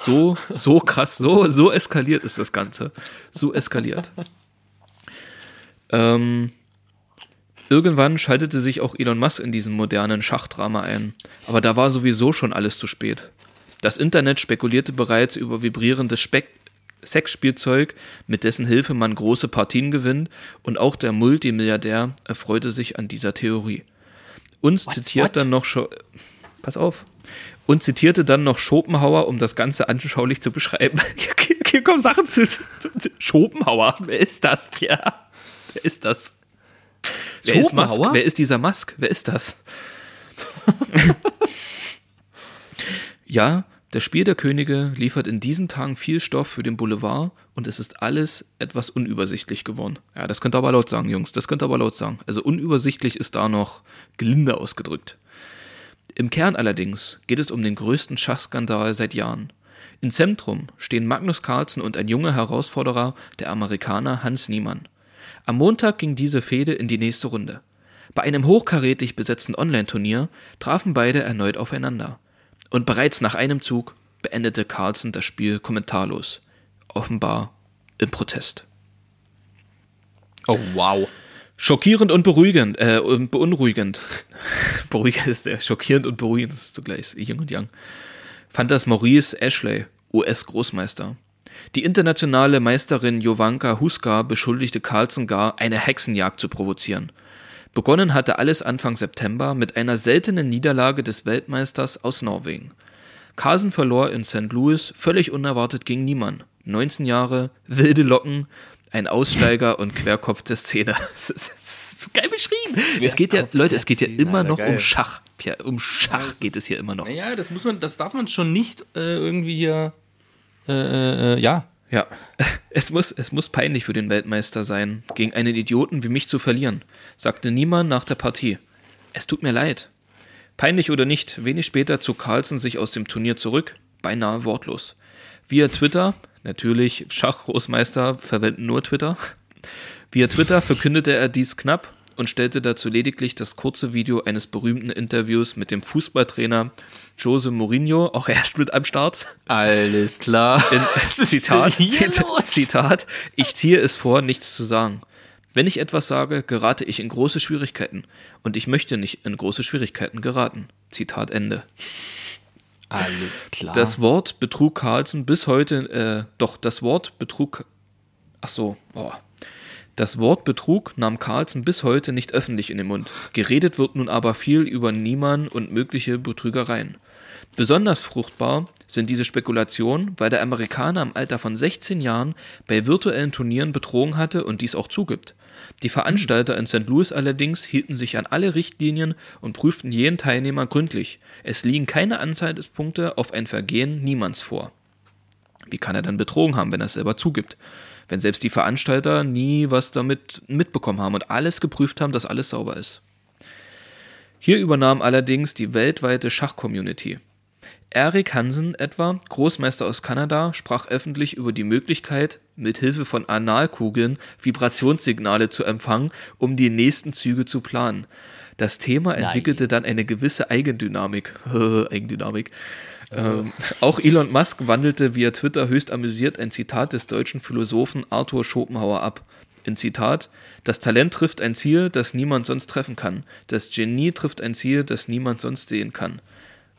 So, so krass, so, so eskaliert ist das Ganze. So eskaliert. ähm, irgendwann schaltete sich auch Elon Musk in diesem modernen Schachdrama ein. Aber da war sowieso schon alles zu spät. Das Internet spekulierte bereits über vibrierendes Speck Sexspielzeug, mit dessen Hilfe man große Partien gewinnt, und auch der Multimilliardär erfreute sich an dieser Theorie. Uns zitiert what? dann noch Pass auf. Und zitierte dann noch Schopenhauer, um das Ganze anschaulich zu beschreiben. Hier, hier kommen Sachen zu, zu, zu Schopenhauer. Wer ist das, Pierre? Wer ist das? Wer ist Musk? Schopenhauer? Wer ist dieser Musk? Wer ist das? Ja, das Spiel der Könige liefert in diesen Tagen viel Stoff für den Boulevard und es ist alles etwas unübersichtlich geworden. Ja, das könnt ihr aber laut sagen, Jungs, das könnt ihr aber laut sagen. Also unübersichtlich ist da noch gelinde ausgedrückt. Im Kern allerdings geht es um den größten Schachskandal seit Jahren. Im Zentrum stehen Magnus Carlsen und ein junger Herausforderer, der Amerikaner Hans Niemann. Am Montag ging diese Fehde in die nächste Runde. Bei einem hochkarätig besetzten Online-Turnier trafen beide erneut aufeinander. Und bereits nach einem Zug beendete Carlsen das Spiel kommentarlos. Offenbar im Protest. Oh, wow. Schockierend und beruhigend, äh, beunruhigend. beruhigend ist der, schockierend und beruhigend ist zugleich Yin und Yang. Fand das Maurice Ashley, US-Großmeister. Die internationale Meisterin Jovanka Huska beschuldigte Carlsen gar, eine Hexenjagd zu provozieren. Begonnen hatte alles Anfang September mit einer seltenen Niederlage des Weltmeisters aus Norwegen. Carlsen verlor in St. Louis völlig unerwartet gegen Niemann. 19 Jahre, wilde Locken, ein Aussteiger und Querkopf der Szene. Das ist, das ist so geil beschrieben. Es geht ja, Querkopf Leute, es geht ja immer Alter, noch geil. um Schach. Ja, um Schach das geht es hier immer noch. Naja, das muss man, das darf man schon nicht äh, irgendwie hier. Äh, äh, äh, ja. Ja, es muss, es muss peinlich für den Weltmeister sein, gegen einen Idioten wie mich zu verlieren, sagte Niemann nach der Partie. Es tut mir leid. Peinlich oder nicht, wenig später zog Carlsen sich aus dem Turnier zurück, beinahe wortlos. Via Twitter, natürlich Schachgroßmeister verwenden nur Twitter, via Twitter verkündete er dies knapp und stellte dazu lediglich das kurze Video eines berühmten Interviews mit dem Fußballtrainer Jose Mourinho, auch erst mit am Start, Alles klar. in, Zitat? Zitat, ich ziehe es vor, nichts zu sagen. Wenn ich etwas sage, gerate ich in große Schwierigkeiten. Und ich möchte nicht in große Schwierigkeiten geraten. Zitat Ende. Alles klar. Das Wort betrug Carlsen bis heute, äh, doch das Wort betrug, ach so, boah. Das Wort Betrug nahm Carlsen bis heute nicht öffentlich in den Mund. Geredet wird nun aber viel über Niemann und mögliche Betrügereien. Besonders fruchtbar sind diese Spekulationen, weil der Amerikaner im Alter von 16 Jahren bei virtuellen Turnieren betrogen hatte und dies auch zugibt. Die Veranstalter in St. Louis allerdings hielten sich an alle Richtlinien und prüften jeden Teilnehmer gründlich. Es liegen keine Anzeigepunkte auf ein Vergehen niemands vor. Wie kann er dann betrogen haben, wenn er es selber zugibt? Wenn selbst die Veranstalter nie was damit mitbekommen haben und alles geprüft haben, dass alles sauber ist. Hier übernahm allerdings die weltweite Schachcommunity. Erik Hansen etwa, Großmeister aus Kanada, sprach öffentlich über die Möglichkeit, mit Hilfe von Analkugeln Vibrationssignale zu empfangen, um die nächsten Züge zu planen. Das Thema entwickelte dann eine gewisse Eigendynamik. Eigendynamik. Ähm, auch Elon Musk wandelte via Twitter höchst amüsiert ein Zitat des deutschen Philosophen Arthur Schopenhauer ab. In Zitat: Das Talent trifft ein Ziel, das niemand sonst treffen kann. Das Genie trifft ein Ziel, das niemand sonst sehen kann.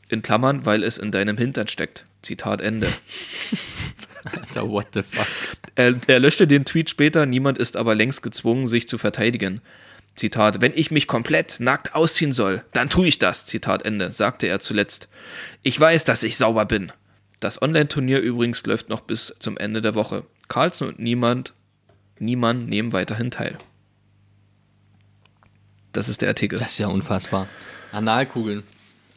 In Klammern, weil es in deinem Hintern steckt. Zitat Ende. Alter, what the fuck. Er, er löschte den Tweet später, niemand ist aber längst gezwungen, sich zu verteidigen. Zitat, wenn ich mich komplett nackt ausziehen soll, dann tue ich das, Zitat Ende, sagte er zuletzt. Ich weiß, dass ich sauber bin. Das Online-Turnier übrigens läuft noch bis zum Ende der Woche. Carlsen und niemand, niemand nehmen weiterhin teil. Das ist der Artikel. Das ist ja unfassbar. Analkugeln.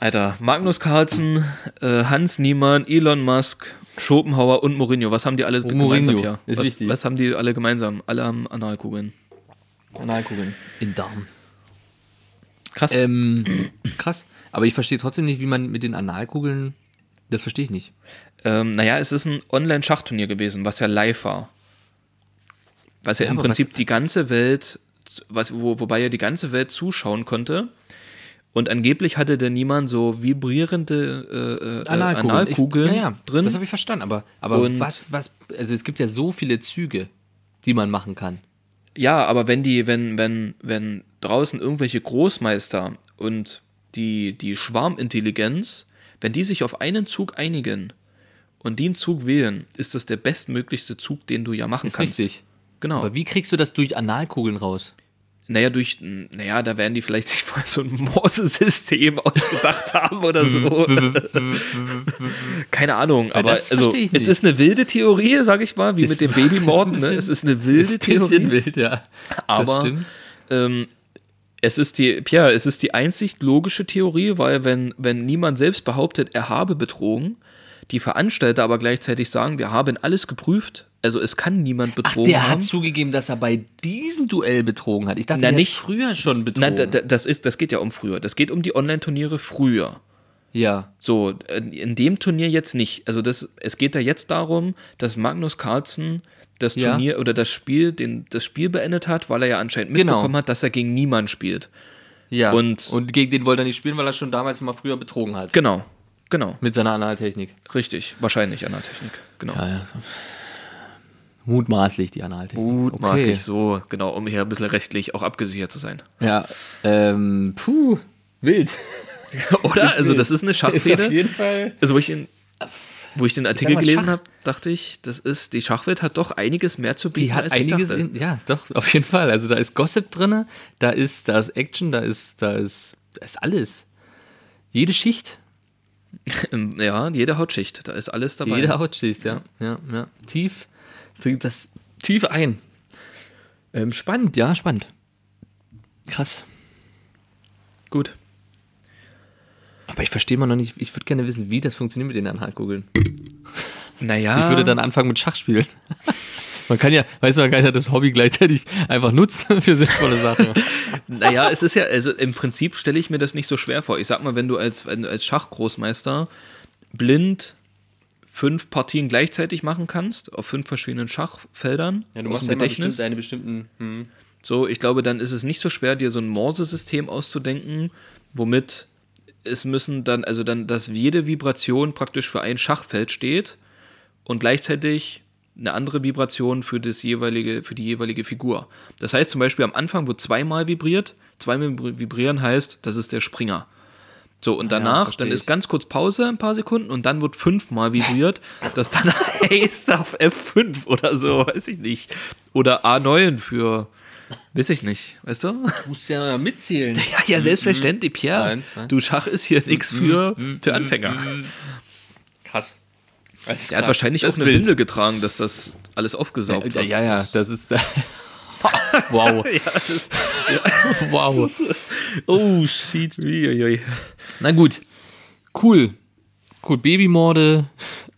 Alter, Magnus Carlsen, äh, Hans Niemann, Elon Musk, Schopenhauer und Mourinho. Was haben die alle Mourinho, gemeinsam? Ja. ist was, wichtig. was haben die alle gemeinsam? Alle haben Analkugeln. Analkugeln. Im Darm. Krass. Ähm, krass. Aber ich verstehe trotzdem nicht, wie man mit den Analkugeln. Das verstehe ich nicht. Ähm, naja, es ist ein Online-Schachturnier gewesen, was ja live war. Was ja, Ja, im Prinzip was- die ganze Welt, was, wo, wobei ja die ganze Welt zuschauen konnte. Und angeblich hatte der niemand so vibrierende äh, äh, Analkugeln. Analkugeln ich, ja, ja, drin. Das habe ich verstanden. Aber, aber Und- was, was, also es gibt ja so viele Züge, die man machen kann. Ja, aber wenn die, wenn, wenn, wenn draußen irgendwelche Großmeister und die, die Schwarmintelligenz, wenn die sich auf einen Zug einigen und den Zug wählen, ist das der bestmöglichste Zug, den du ja machen Ist kannst. richtig. Genau. Aber wie kriegst du das durch Analkugeln raus? Naja, durch, naja, da werden die vielleicht sich mal so ein Morse-System ausgedacht haben oder so. Keine Ahnung, aber also, es ist eine wilde Theorie, sag ich mal, wie Ist- mit dem Babymorden. Ne? Es ist eine wilde Ist ein bisschen Theorie. wild, ja. Aber das stimmt. ähm, es ist die, Pierre, es ist die einzig logische Theorie, weil wenn, wenn niemand selbst behauptet, er habe betrogen, die Veranstalter aber gleichzeitig sagen, wir haben alles geprüft, also es kann niemand Ach, betrogen der haben. hat zugegeben, dass er bei diesem Duell betrogen hat. Ich dachte, Na, nicht- hat früher schon betrogen. Nein, da- da- das, ist, das geht ja um früher. Das geht um die Online-Turniere früher. Ja. So, äh, in dem Turnier jetzt nicht. Also das, es geht da jetzt darum, dass Magnus Carlsen das Ja. Turnier oder das Spiel, den, das Spiel beendet hat, weil er ja anscheinend Genau. mitbekommen hat, dass er gegen niemanden spielt. Ja. Und- und gegen den wollte er nicht spielen, weil er schon damals mal früher betrogen hat. Genau, genau, Mit seiner Analtechnik. richtig. Wahrscheinlich an der Technik, genau. Ja, ja. Mutmaßlich die Analtechnik. Mutmaßlich so, genau, um hier ein bisschen rechtlich auch abgesichert zu sein. Ja. Ähm, puh. Wild. Oder? Also das ist eine Ist auf jeden Fall. Also wo ich den, wo ich den Artikel mal, gelesen habe, dachte ich, das ist, die Schachwelt hat doch einiges mehr zu bieten, Die hat als einiges, ich in, ja, doch, auf jeden Fall. Also da ist Gossip drin, da ist, da ist Action, da ist, da ist, da ist alles. Jede Schicht, Ja, jede Hautschicht, da ist alles dabei. jede Hautschicht, ja, ja, ja. Tief, dringt das tief ein. Ähm, spannend, ja, spannend. Krass. Gut. Aber ich verstehe mal noch nicht, ich würde gerne wissen, wie das funktioniert mit den Analkugeln. Naja. Ich würde dann anfangen mit Schach spielen. Man kann ja, weißt du, man kann ja das Hobby gleichzeitig einfach nutzen für sinnvolle Sachen. Naja, es ist ja, also im Prinzip stelle ich mir das nicht so schwer vor. Ich sag mal, wenn du als, wenn du als Schachgroßmeister blind fünf Partien gleichzeitig machen kannst, auf fünf verschiedenen Schachfeldern, aus dem Gedächtnis. deine bestimmten. Hm. So, ich glaube, dann ist es nicht so schwer, dir so ein Morse-System auszudenken, womit es müssen dann, also dann, dass jede Vibration praktisch für ein Schachfeld steht und gleichzeitig eine andere Vibration für das jeweilige, für die jeweilige Figur. Das heißt zum Beispiel am Anfang wird zweimal vibriert, zweimal vibrieren heißt, das ist der Springer. So, und danach, versteh dann ist ganz kurz Pause, ein paar Sekunden, und dann wird fünfmal vibriert, das dann heißt auf F5 oder so, weiß ich nicht. Oder A9 für, weiß ich nicht, weißt du? Du musst ja mitzählen. Ja, ja, selbstverständlich, Pierre. Eins, zwei. Du Schach ist hier nichts für, für Anfänger. Krass. Das Er hat wahrscheinlich auch eine Windel getragen, dass das alles aufgesaugt Ja, wird. ja, ja, das ist. wow. Ja, das, Wow. oh, shit. Uiuiui. Na gut. Cool. Cool. Babymorde,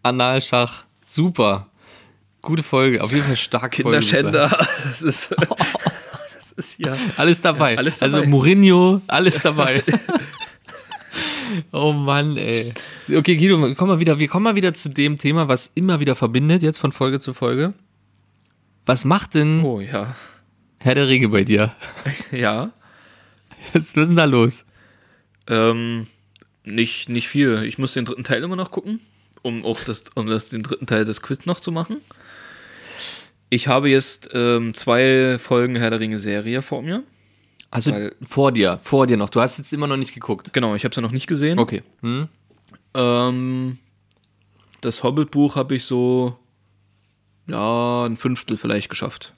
Analschach. Super. Gute Folge. Auf jeden Fall stark Kinderschänder. Das ist, das ist ja. Alles dabei. Ja, alles dabei. Also Mourinho, alles dabei. oh Mann, ey. Okay, Guido, komm mal wieder, wir kommen mal wieder zu dem Thema, was immer wieder verbindet, jetzt von Folge zu Folge. Was macht denn Oh ja. Herr der Ringe bei dir? Ja. Was, was ist denn da los? Ähm, nicht, nicht viel. Ich muss den dritten Teil immer noch gucken, um auch das, um das, den dritten Teil des Quiz noch zu machen. Ich habe jetzt ähm, zwei Folgen Herr der Ringe Serie vor mir. Also Weil- vor dir, vor dir noch. Du hast jetzt immer noch nicht geguckt. Genau, ich habe sie noch nicht gesehen. Okay. Hm? Ähm, das Hobbit-Buch habe ich so, ja, ein Fünftel vielleicht geschafft.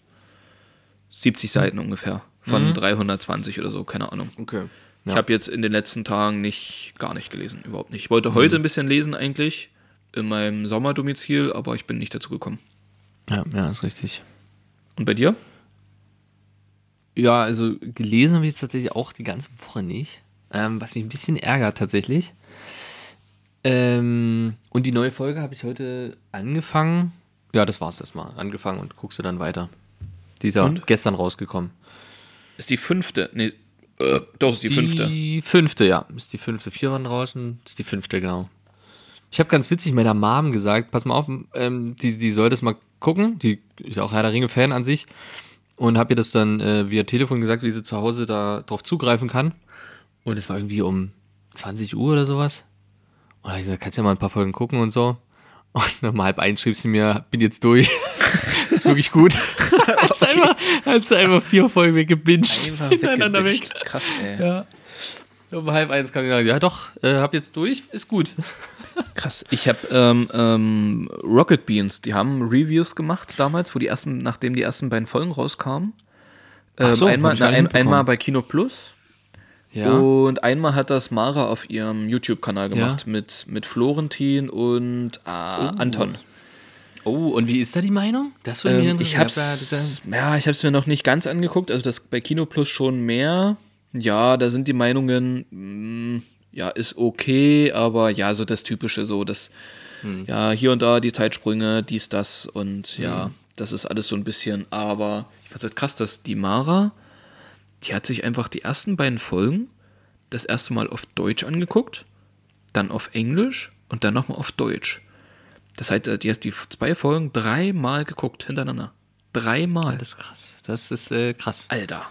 70 Seiten ungefähr. Von 320 oder so, keine Ahnung. Okay. Ich habe jetzt in den letzten Tagen nicht, gar nicht gelesen, überhaupt nicht. Ich wollte heute ein bisschen lesen eigentlich, in meinem Sommerdomizil, aber ich bin nicht dazu gekommen. Ja, ja, ist richtig. Und bei dir? Ja, also gelesen habe ich jetzt tatsächlich auch die ganze Woche nicht. Ähm, was mich ein bisschen ärgert tatsächlich. Ähm, und die neue Folge habe ich heute angefangen. Ja, das war's erstmal. Angefangen und guckst du dann weiter. Die ist ja Und? gestern rausgekommen. Ist die fünfte? Nee, äh, doch, ist die, fünfte. Die fünfte, ja. Ist die fünfte. Vier waren draußen. Ist die fünfte, genau. Ich habe ganz witzig meiner Mom gesagt, pass mal auf, ähm, die, die soll das mal gucken. Die ist auch Herr der Ringe-Fan an sich. Und habe ihr das dann äh, via Telefon gesagt, wie sie zu Hause da drauf zugreifen kann. Und es war irgendwie um 20 Uhr oder sowas. Und da hab ich gesagt, kannst ja mal ein paar Folgen gucken und so. Und um halb eins schrieb sie mir, bin jetzt durch. ist wirklich gut. hat sie einfach, hat sie einfach vier Folgen weggebinged. Einfach hintereinander weggebinged. Krass, ey. Ja. Um halb eins kann ich sagen, ja doch, äh, hab jetzt durch, ist gut. Krass. Ich habe ähm, ähm, Rocket Beans, die haben Reviews gemacht damals, wo die ersten, nachdem die ersten beiden Folgen rauskamen. Ähm, so, einmal, hab na, ein, einmal bei Kino Plus Ja. und einmal hat das Mara auf ihrem YouTube-Kanal gemacht Ja. mit, mit Florentin und äh, Anton. Oh, und wie ist da die Meinung? Das würde Ähm, ich interessieren. hab's, ja, ich hab's mir noch nicht ganz angeguckt. Also das bei Kino Plus schon mehr. Ja, da sind die Meinungen, mh, ja, ist okay, aber ja, so das Typische, so das, Hm. ja, hier und da die Zeitsprünge, dies, das und ja, das ist alles so ein bisschen, aber ich fand's halt krass, dass die Mara, die hat sich einfach die ersten beiden Folgen das erste Mal auf Deutsch angeguckt dann auf Englisch und dann nochmal auf Deutsch. Das heißt, die hast die zwei Folgen dreimal geguckt hintereinander. Dreimal. Das ist krass. Das ist äh, krass. Alter.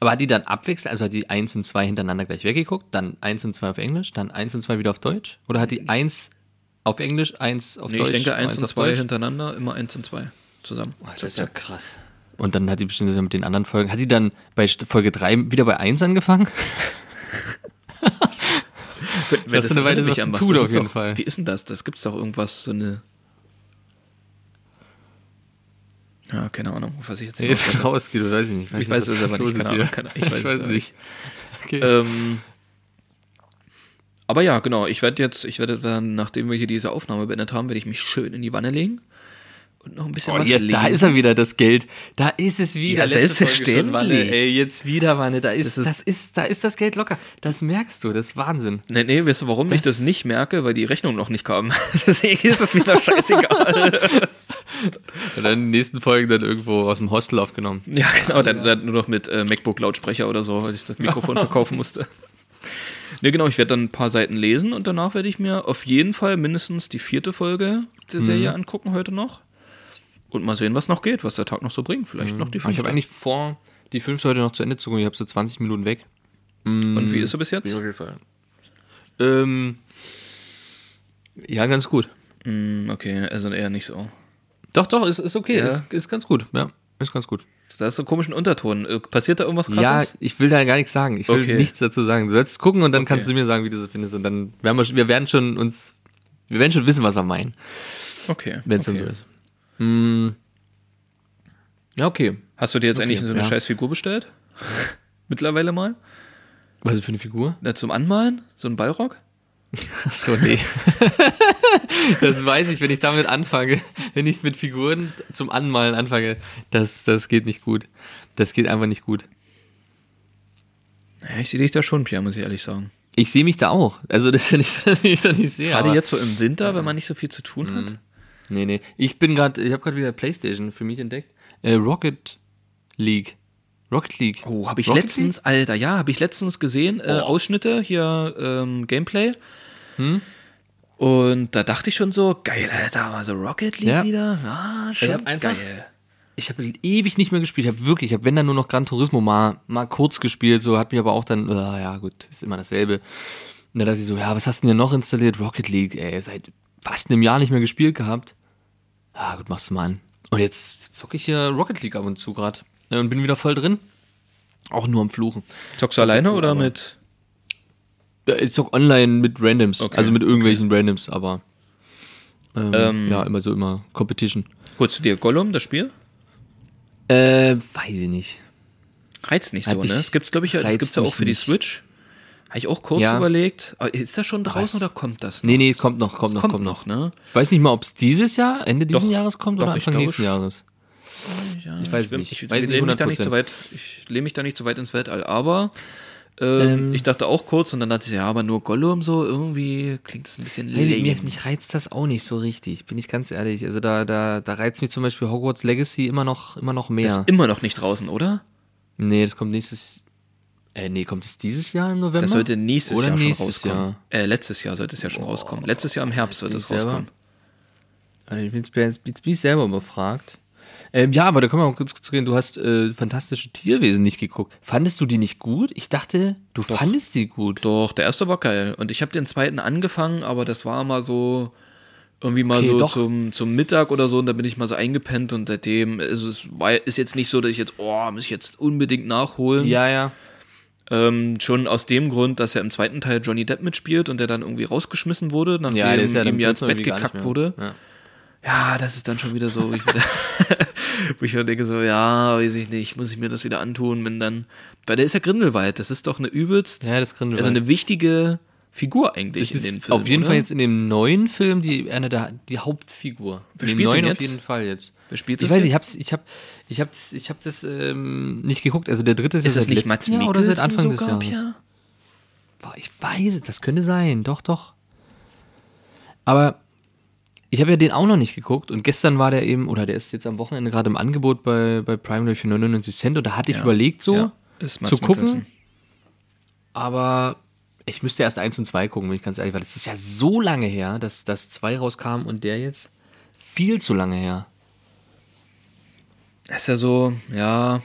Aber hat die dann abwechselnd, also hat die 1 und 2 hintereinander gleich weggeguckt, dann 1 und 2 auf Englisch, dann 1 und 2 wieder auf Deutsch? Oder hat die 1 auf Englisch, 1 auf Nee, Deutsch? ich denke eins und zwei hintereinander, immer eins und zwei zusammen. Das ist ja krass. Und dann hat die bestimmt mit den anderen Folgen. Hat die dann bei Folge 3 wieder bei 1 angefangen? Wenn, Das ist eine Weile was an Das auf ist jeden doch, Fall. Wie ist denn das? Das gibt's doch irgendwas, so eine. Ja, keine Ahnung, was ich jetzt Nee, nicht rausgeht, weiß ich nicht. Ich weiß es aber nicht, keine Ahnung, keine- ich weiß es nicht. ähm, aber ja, genau. Ich werde jetzt, ich werde dann, nachdem wir hier diese Aufnahme beendet haben, werde ich mich schön in die Wanne legen und noch ein bisschen Oh, was jetzt, lesen. da ist er wieder, das Geld. Da ist es wieder. Ja, selbstverständlich. Wanne. Ey, jetzt wieder, Wanne. Da ist, Das das ist- ist, da ist das Geld locker. Das merkst du, das ist Wahnsinn. Nee, nee, weißt du, warum ich Das- das nicht merke? Weil die Rechnung noch nicht kam. Deswegen ist es mir doch scheißegal. Und dann in den nächsten Folgen dann irgendwo aus dem Hostel aufgenommen. ja, genau, dann, dann nur noch mit äh, MacBook-Lautsprecher oder so, weil ich das Mikrofon verkaufen musste. Ne, genau, ich werde dann ein paar Seiten lesen und danach werde ich mir auf jeden Fall mindestens die vierte Folge der Serie angucken heute noch. Und mal sehen, was noch geht, was der Tag noch so bringt. Vielleicht noch die Aber ich fünfte. habe eigentlich vor, die fünfte heute noch zu Ende zu gucken. Ich habe so 20 Minuten weg. und wie ist er bis jetzt? jeden Fall. Ähm, ja, ganz gut. Hm, okay, also eher nicht so. Doch, doch, ist, ist okay. Ja. Ist, ist ganz gut. Ja, ist ganz gut. Da ist so einen komischen Unterton. Äh, Passiert da irgendwas Ja, krasses? ich will da gar nichts sagen. Ich will Okay. nichts dazu sagen. Du sollst gucken und dann Okay. kannst du mir sagen, wie du es findest. Und dann werden wir, wir werden schon uns, wir werden schon wissen, was wir meinen, Okay. wenn es okay. dann so ist. Hm. Ja, okay. Hast du dir jetzt eigentlich so eine ja. scheiß Figur bestellt? Mittlerweile mal? Was ist das für eine Figur? Na, zum Anmalen? So ein Ballrock? Ach so, nee. das weiß ich, wenn ich damit anfange. Wenn ich mit Figuren zum Anmalen anfange, das, das geht nicht gut. Das geht einfach nicht gut. Ja, ich sehe dich da schon, Pierre, muss ich ehrlich sagen. Ich sehe mich da auch. Also das ist ja nicht, dass ich mich da nicht sehe. Gerade jetzt so im Winter, wenn man nicht so viel zu tun hat. Nee, nee. Ich bin gerade, ich habe gerade wieder PlayStation für mich entdeckt. Äh, Rocket League. Rocket League. Oh, habe ich Rocket letztens, Alter, ja, habe ich letztens gesehen, äh, Oh. Ausschnitte, hier ähm, Gameplay. Und da dachte ich schon so, geil, Alter, also Rocket League Ja. wieder. Ah, schon hab einfach- geil. Ich habe ewig nicht mehr gespielt. Ich habe wirklich, ich habe wenn dann nur noch Gran Turismo mal, mal kurz gespielt. So hat mich aber auch dann, ah, ja gut, ist immer dasselbe. Und dann dachte ich so, ja, was hast du denn hier noch installiert? Rocket League, ey, seit fast einem Jahr nicht mehr gespielt gehabt. Ah, gut, machst du mal an. Und jetzt zocke ich hier Rocket League ab und zu gerade. Und bin wieder voll drin. Auch nur am Fluchen. Zockst du alleine oder aber- mit? Ich zock online mit Randoms, Okay, also mit irgendwelchen Randoms, aber ähm, Ähm, ja, immer so immer Competition. Holst du dir Gollum, das Spiel? Äh, weiß ich nicht. Reizt nicht so, ne? Das gibt's, glaube ich, das gibt's ja auch für die. Switch. Habe ich auch kurz Ja. überlegt. Aber Ist das schon draußen es- oder kommt das Nee, nee, kommt noch, kommt noch, kommt noch, noch. ne? Ich weiß nicht mal, ob es dieses Jahr, Ende dieses Doch, Jahres kommt doch, oder ich Anfang nächsten. Jahres. ich weiß Ich, nicht. ich, ich nicht lehne mich da nicht 100%. so weit, ich lehne mich da nicht so weit ins Weltall, aber ähm, ich dachte auch kurz und dann dachte ich, ja, aber nur Gollum so, irgendwie klingt das ein bisschen ich, lame. mich, mich reizt das auch nicht so richtig, bin ich ganz ehrlich. Also da, da, da reizt mich zum Beispiel Hogwarts Legacy immer noch, immer noch mehr. Das ist immer noch nicht draußen, oder? nee, das kommt nächstes, äh, nee, kommt es dieses Jahr im November? Das sollte nächstes Oder Jahr schon nächstes rauskommen. Jahr? Äh, letztes Jahr sollte es ja schon rauskommen. Letztes Jahr im Herbst wird bin es selber- rauskommen. Also ich bin jetzt, bin ich selber überfragt. Ähm, ja, aber da können wir mal kurz zu gehen. Du hast äh, fantastische Tierwesen nicht geguckt. Fandest du die nicht gut? Ich dachte, du fandest die gut. Doch, der erste war geil. Und ich habe den zweiten angefangen, aber das war mal so irgendwie mal Okay, so doch. zum, zum Mittag oder so und da bin ich mal so eingepennt und seitdem, also es ist jetzt nicht so, dass ich jetzt, oh, muss ich jetzt unbedingt nachholen. Ja, ja. Ähm, schon aus dem Grund, dass er im zweiten Teil Johnny Depp mitspielt und der dann irgendwie rausgeschmissen wurde, nachdem Ja, ja ihm ja ins Bett gekackt wurde. Ja. Ja, das ist dann schon wieder so, wo ich, wieder, wo ich mir denke so, ja, weiß ich nicht, muss ich mir das wieder antun, wenn dann, weil der ist ja Grindelwald, das ist doch eine übelst, Ja, das Grindelwald. also eine wichtige Figur eigentlich Das in den ist Filmen. auf jeden oder? Fall jetzt in dem neuen Film die eine der die Hauptfigur. Dem spielt neuen auf jeden Fall jetzt. Wer spielt Ich das weiß, jetzt? ich hab's, ich hab, ich hab das, ich hab das ähm, nicht geguckt. Also der dritte ist, Ist ja das seit nicht Mats Jahr oder seit Anfang des Jahres? Pia? Boah, ich weiß es, das könnte sein. Doch, doch. Aber ich habe ja den auch noch nicht geguckt und gestern war der eben, oder der ist jetzt am Wochenende gerade im Angebot bei, bei Prime für 99 Cent und da hatte ich Ja. überlegt so Ja, zu gucken, Mikkelsen. aber Ich müsste erst 1 und 2 gucken, bin ich ganz ehrlich, weil das ist ja so lange her, dass das 2 rauskam und der jetzt viel zu lange her. Ist ja so, ja,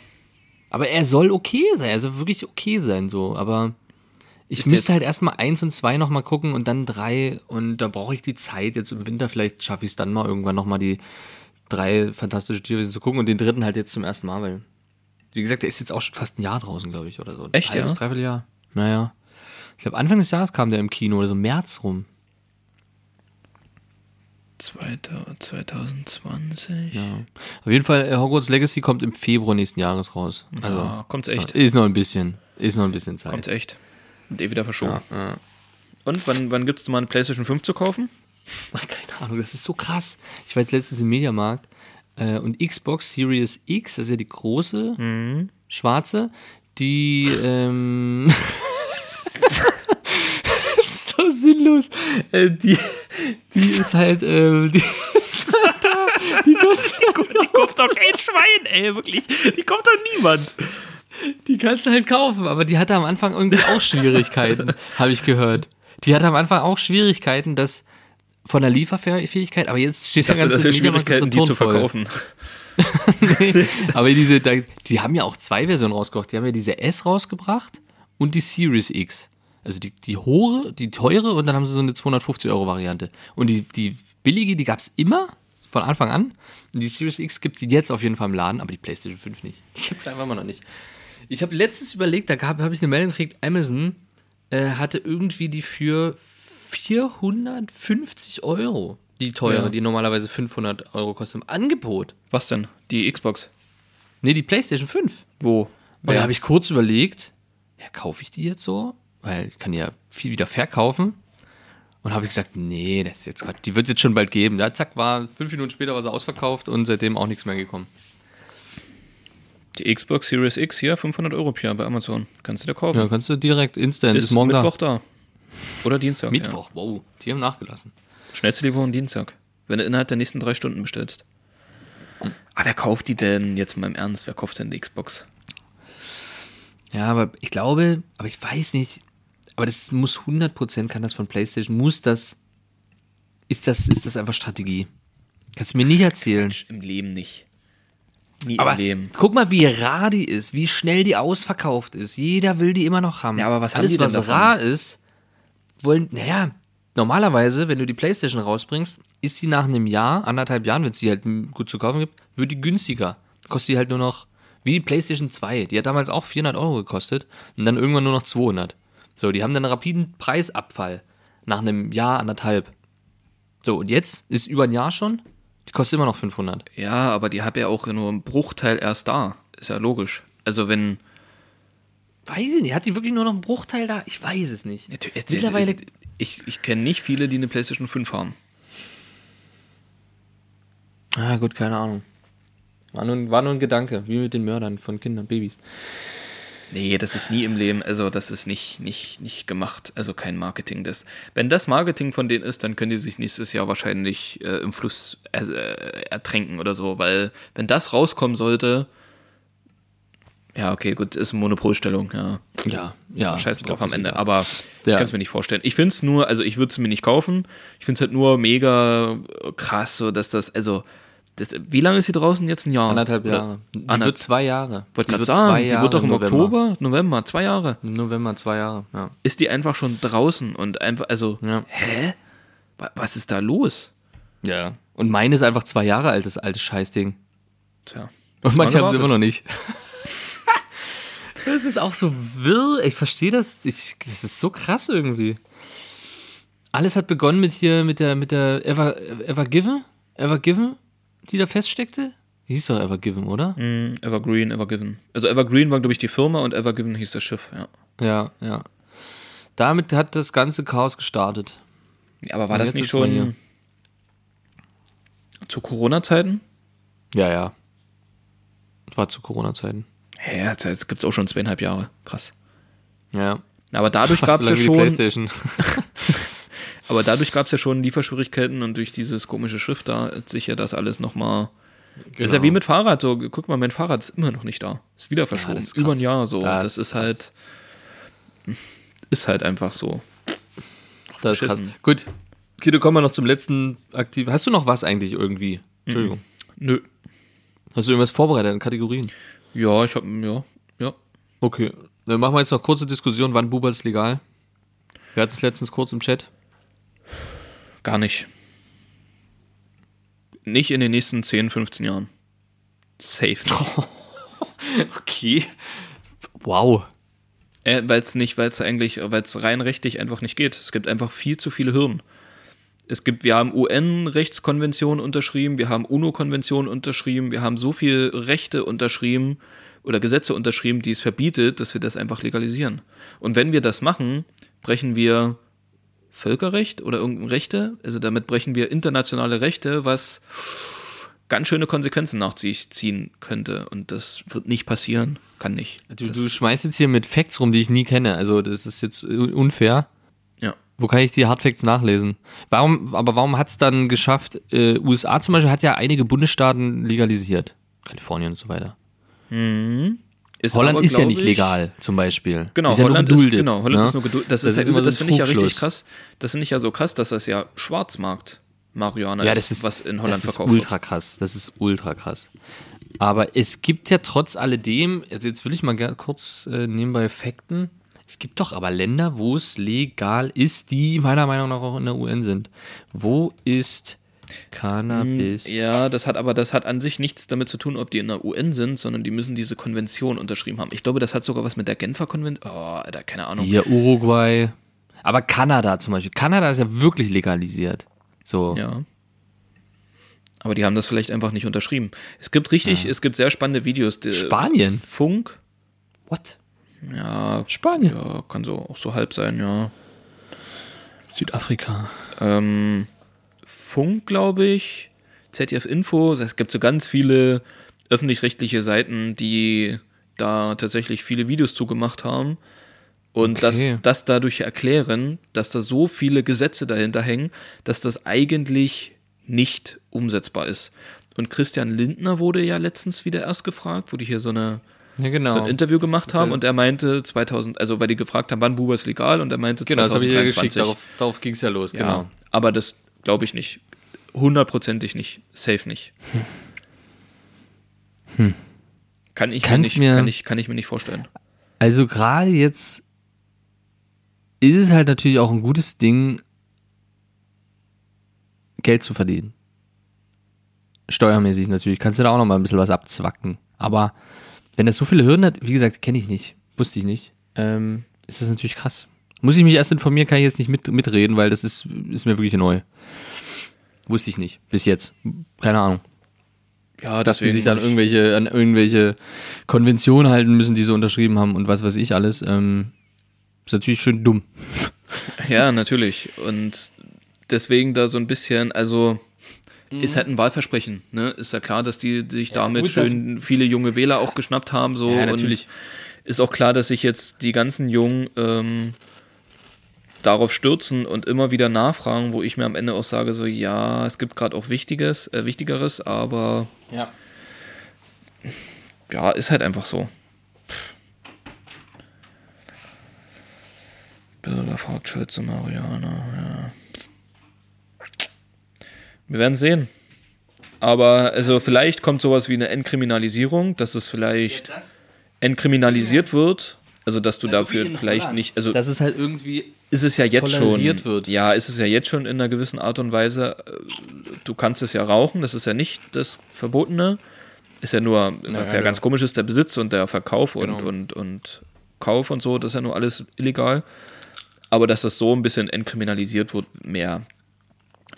Aber er soll okay sein, er soll wirklich okay sein, so. Aber ich Ist müsste halt erstmal 1 und 2 nochmal gucken und dann 3 und da brauche ich die Zeit. Jetzt im Winter vielleicht schaffe ich es dann mal irgendwann nochmal die drei fantastische Tierwesen zu gucken und den dritten halt jetzt zum ersten Mal, weil, wie gesagt, der ist jetzt auch schon fast ein Jahr draußen, glaube ich, oder so. Echt, Ein ja? dreiviertel Jahr. Naja. Ich glaube, Anfang des Jahres kam der im Kino oder so März rum. 2020. Ja. Auf jeden Fall, äh, Hogwarts Legacy kommt im Februar nächsten Jahres raus. Also, Ja, kommt's echt. Ist noch ein bisschen. Ist noch ein bisschen Zeit. Kommt echt. Und eh wieder verschoben. Ja, ja. Und wann, wann gibt es mal eine PlayStation 5 zu kaufen? Keine Ahnung, das ist so krass. Ich war jetzt letztens im Mediamarkt äh, und Xbox Series X, das ist ja die große, Mhm. schwarze, die, ähm, das ist so sinnlos. Äh, die, die ist halt, ähm, die ist halt da. Die, kannst, Die kauft doch kein Schwein, ey, wirklich. Die kauft doch niemand. die kannst du halt kaufen, aber die hatte am Anfang irgendwie auch Schwierigkeiten, habe ich gehört. Die hatte am Anfang auch Schwierigkeiten, dass von der Lieferfähigkeit, aber jetzt steht der das ganze Schwierigkeiten, die zu verkaufen. Nee, aber diese, die haben ja auch zwei Versionen rausgebracht. Die haben ja diese S rausgebracht und die Series X. Also die, die hohe, die teure und dann haben sie so eine 250 Euro Variante. Und die, die billige, die gab es immer von Anfang an. Und die Series X gibt es jetzt auf jeden Fall im Laden, aber die PlayStation 5 nicht. Die gibt es einfach mal noch nicht. Ich habe letztens überlegt, da habe ich eine Meldung gekriegt, Amazon äh, hatte irgendwie die für 450 Euro, die teure, Ja. die normalerweise 500 Euro kostet, im Angebot. Was denn? Die Xbox. Nee, die PlayStation 5. Wo? Und da habe ich kurz überlegt, ja, kaufe ich die jetzt so? Weil ich kann ja viel wieder verkaufen. Und habe ich gesagt, nee, das ist jetzt Quatsch. Die wird jetzt schon bald geben. Ja, zack, war fünf Minuten später war sie ausverkauft und seitdem auch nichts mehr gekommen. Die Xbox Series X hier, 500 Euro Pia bei Amazon. Kannst du dir kaufen. Ja, kannst du direkt instant. ist Ist, morgen Mittwoch da. Oder Dienstag. da. Mittwoch, wow. Die haben nachgelassen. Ja. Schnellste Lieferung Dienstag. Wenn du innerhalb der nächsten drei Stunden bestellst. Ah, wer kauft die denn jetzt mal im Ernst? Wer kauft denn die Xbox? Ja, aber ich glaube, aber ich weiß nicht, aber das muss 100% kann das von PlayStation, muss das, ist das, ist das einfach Strategie. Kannst du mir nicht erzählen. Im Leben nicht. Nie Aber im Leben. guck mal, wie rar die ist, wie schnell die ausverkauft ist. Jeder will die immer noch haben. Ja, aber was haben Alles, die denn was davon? rar ist, wollen, naja, normalerweise, wenn du die Playstation rausbringst, ist die nach einem Jahr, anderthalb Jahren, wenn es die halt gut zu kaufen gibt, wird die günstiger. Kostet die halt nur noch, wie die Playstation 2. Die hat damals auch 400 Euro gekostet und dann irgendwann nur noch 200. So, die haben dann einen rapiden Preisabfall nach einem Jahr, anderthalb. So, und jetzt ist über ein Jahr schon, die kostet immer noch 500. Ja, aber die habe ja auch nur einen Bruchteil erst da. Ist ja logisch. Also wenn. Weiß ich nicht, hat die wirklich nur noch einen Bruchteil da? Ich weiß es nicht. Mittlerweile, Ich, ich kenne nicht viele, die eine PlayStation 5 haben. ah gut, keine Ahnung. War nur, war nur ein Gedanke, wie mit den Mördern von Kindern, Babys. Nee, das ist nie im Leben, also das ist nicht, nicht, nicht gemacht, also kein Marketing. Das, wenn das Marketing von denen ist, dann können die sich nächstes Jahr wahrscheinlich äh, im Fluss äh, äh, ertränken oder so, weil wenn das rauskommen sollte, ja, okay, gut, ist eine Monopolstellung, ja. Ja, ja. Scheiß drauf am Ende, ist aber ich Ja. kann es mir nicht vorstellen. Ich finde es nur, also ich würde es mir nicht kaufen, ich finde es halt nur mega krass, so dass das, also, das, wie lange ist sie draußen jetzt? Ein Jahr? Anderthalb Oder- Jahre. Die Anderth- wird zwei Jahre. Wollte gerade sagen, zwei die wird doch im November. Oktober, November, zwei Jahre. Im November zwei Jahre, ja. Ist die einfach schon draußen und einfach, also, Ja. hä? Wa- Was ist da los? Ja. Und meine ist einfach zwei Jahre alt, das alte Scheißding. Tja. Und manche haben sie immer noch nicht. das ist auch so wirr. Ich verstehe das. Ich, das ist so krass irgendwie. Alles hat begonnen mit hier, mit der, mit der Ever, Ever Given, Ever Given, die da feststeckte. Die hieß doch Ever Given, oder? Mm, Evergreen, Evergiven. Also Evergreen war, glaube ich, die Firma und Evergiven hieß das Schiff, ja. Ja, ja. Damit hat das ganze Chaos gestartet. ja aber war Und das nicht schon zu Corona-Zeiten? Ja, ja. War zu Corona-Zeiten. Ja, jetzt, jetzt gibt es auch schon zweieinhalb Jahre. Krass. Ja. Aber dadurch gab es ja schon, Playstation. aber dadurch gab es ja schon Lieferschwierigkeiten und durch dieses komische Schiff da hat sich ja das alles nochmal. Das ist ja Genau. wie mit Fahrrad. So, guck mal, mein Fahrrad ist immer noch nicht da. Ist wieder verschoben. das ist Über ein krass. Jahr so. Ja, das, das ist ist halt. Ist halt einfach so. Das ist krass. Gut. Guido, kommen wir noch zum letzten aktiv. Hast du noch was eigentlich irgendwie? Entschuldigung. Nö. Hast du irgendwas vorbereitet in Kategorien? Ja, ich hab, ja, ja. Okay. Dann machen wir jetzt noch kurze Diskussion, wann Buber ist legal. Wer hat es letztens kurz im Chat? Gar nicht. Nicht in den nächsten 10, 15 Jahren. Safe. Okay. Wow. Äh, weil es nicht, weil es eigentlich, weil es rein rechtlich einfach nicht geht. Es gibt einfach viel zu viele Hürden. Es gibt, wir haben UN-Rechtskonventionen unterschrieben, wir haben UNO-Konventionen unterschrieben, wir haben so viel Rechte unterschrieben oder Gesetze unterschrieben, die es verbietet, dass wir das einfach legalisieren. Und wenn wir das machen, brechen wir Völkerrecht oder irgendein Rechte, also damit brechen wir internationale Rechte, was ganz schöne Konsequenzen nach sich ziehen könnte. Und das wird nicht passieren, kann nicht. Du, du schmeißt jetzt hier mit Facts rum, die ich nie kenne. Also das ist jetzt unfair. ja. Wo kann ich die Hardfacts nachlesen? Warum, aber warum hat es dann geschafft, äh, USA zum Beispiel hat ja einige Bundesstaaten legalisiert. Kalifornien und so weiter. Ist Holland aber, ist ja nicht ich- legal, zum Beispiel. Genau, ist ja Holland nur ist, geduldet. genau, Holland ne? ist nur geduldet. Das, Das ist, ja ist immer so das finde ich ja richtig krass. Das finde ich ja so krass, dass das ja Schwarzmarkt Marihuana Ja, ist, das ist, was in Holland das ist verkauft ultra krass. Das ist ultra krass. Aber es gibt ja trotz alledem, also jetzt will ich mal kurz äh, nebenbei Fakten. Es gibt doch aber Länder, wo es legal ist, die meiner Meinung nach auch in der UN sind. Wo ist Cannabis? wird. Ja, das hat aber das hat an sich nichts damit zu tun, ob die in der UN sind, sondern die müssen diese Konvention unterschrieben haben. Ich glaube, das hat sogar was mit der Genfer Konvention. Oh, Alter, keine Ahnung. Hier Uruguay. Aber Kanada zum Beispiel. Kanada ist ja wirklich legalisiert. So. Ja. Aber die haben das vielleicht einfach nicht unterschrieben. Es gibt richtig, es gibt sehr spannende Videos. Spanien? Funk. What? Ja, Spanien. ja, kann so auch so halb sein, ja. Südafrika. ähm, Funk, glaube ich, ZDF Info, es gibt so ganz viele öffentlich-rechtliche Seiten, die da tatsächlich viele Videos zugemacht haben und das, Okay. das dadurch erklären, dass da so viele Gesetze dahinter hängen, dass das eigentlich nicht umsetzbar ist. Und Christian Lindner wurde ja letztens wieder erst gefragt, wo die hier so eine Ja, genau. so ein Interview gemacht Das haben und er meinte 2000, also weil die gefragt haben, wann Buber ist legal und er meinte Genau, das habe ich ja 2023. geschickt. Darauf, darauf ging es ja los, Ja, genau. aber das glaube ich nicht. Hundertprozentig nicht. Safe nicht. Kann ich mir nicht, mir- kann ich, kann ich mir nicht vorstellen. Also gerade jetzt ist es halt natürlich auch ein gutes Ding, Geld zu verdienen. Steuermäßig natürlich. Kannst du da auch noch mal ein bisschen was abzwacken. Aber wenn das so viele Hürden hat, wie gesagt, kenne ich nicht, wusste ich nicht, ähm, ist das natürlich krass. Muss ich mich erst informieren, kann ich jetzt nicht mit, mitreden, weil das ist, ist mir wirklich neu. Wusste ich nicht. Bis jetzt. Keine Ahnung. Ja, dass die deswegen sich dann irgendwelche, an irgendwelche Konventionen halten müssen, die sie unterschrieben haben und was weiß ich alles. Ähm, ist natürlich schön dumm. Ja, natürlich. Und deswegen da so ein bisschen, also ist halt ein Wahlversprechen, ne? Ist ja klar, dass die sich damit gut, schön viele junge Wähler auch geschnappt haben, so Ja, natürlich. Und ist auch klar, dass sich jetzt die ganzen Jungen ähm, darauf stürzen und immer wieder nachfragen, wo ich mir am Ende auch sage, so ja, es gibt gerade auch Wichtiges, äh, Wichtigeres, aber Ja. ja, ist halt einfach so. Bürgerfahrtschutz und Mariana, ja. Wir werden sehen. Aber also vielleicht kommt sowas wie eine Entkriminalisierung, dass es vielleicht entkriminalisiert wird. Also dass du dafür vielleicht nicht, also Dass es halt irgendwie. ist es ja jetzt schon. wird. Ja, ist es ja jetzt schon in einer gewissen Art und Weise. äh, Du kannst es ja rauchen, das ist ja nicht das Verbotene. Ist ja nur, was ja, ja. ganz komisch ist, der Besitz und der Verkauf und, Genau. und, und Kauf und so, das ist ja nur alles illegal. Aber dass das so ein bisschen entkriminalisiert wird, mehr.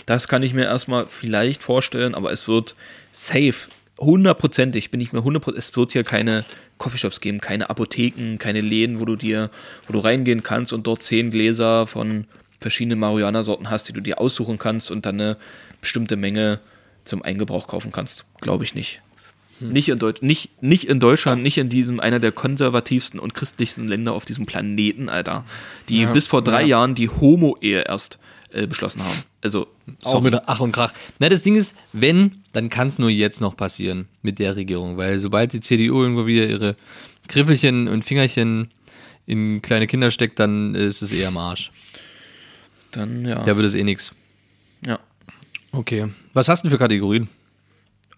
Das kann ich mir erstmal vielleicht vorstellen, aber es wird safe, hundertprozentig, bin ich mir hundertprozentig, es wird hier keine Coffeeshops geben, keine Apotheken, keine Läden, wo du dir, wo du reingehen kannst und dort zehn Gläser von verschiedenen Marihuana-Sorten hast, die du dir aussuchen kannst und dann eine bestimmte Menge zum Eingebrauch kaufen kannst. Glaube ich nicht. Nicht, in Deutsch, nicht, nicht in Deutschland, nicht in diesem einer der konservativsten und christlichsten Länder auf diesem Planeten, Alter. Die Ja, bis vor drei ja. Jahren die Homo-Ehe erst äh, beschlossen haben. Also, Auch sorry. mit Ach und Krach. Na, das Ding ist, wenn, dann kann es nur jetzt noch passieren mit der Regierung. Weil sobald die CDU irgendwo wieder ihre Griffelchen und Fingerchen in kleine Kinder steckt, dann ist es eher am Arsch. Dann, ja. Da wird es eh nix. ja. Okay. Was hast du denn für Kategorien?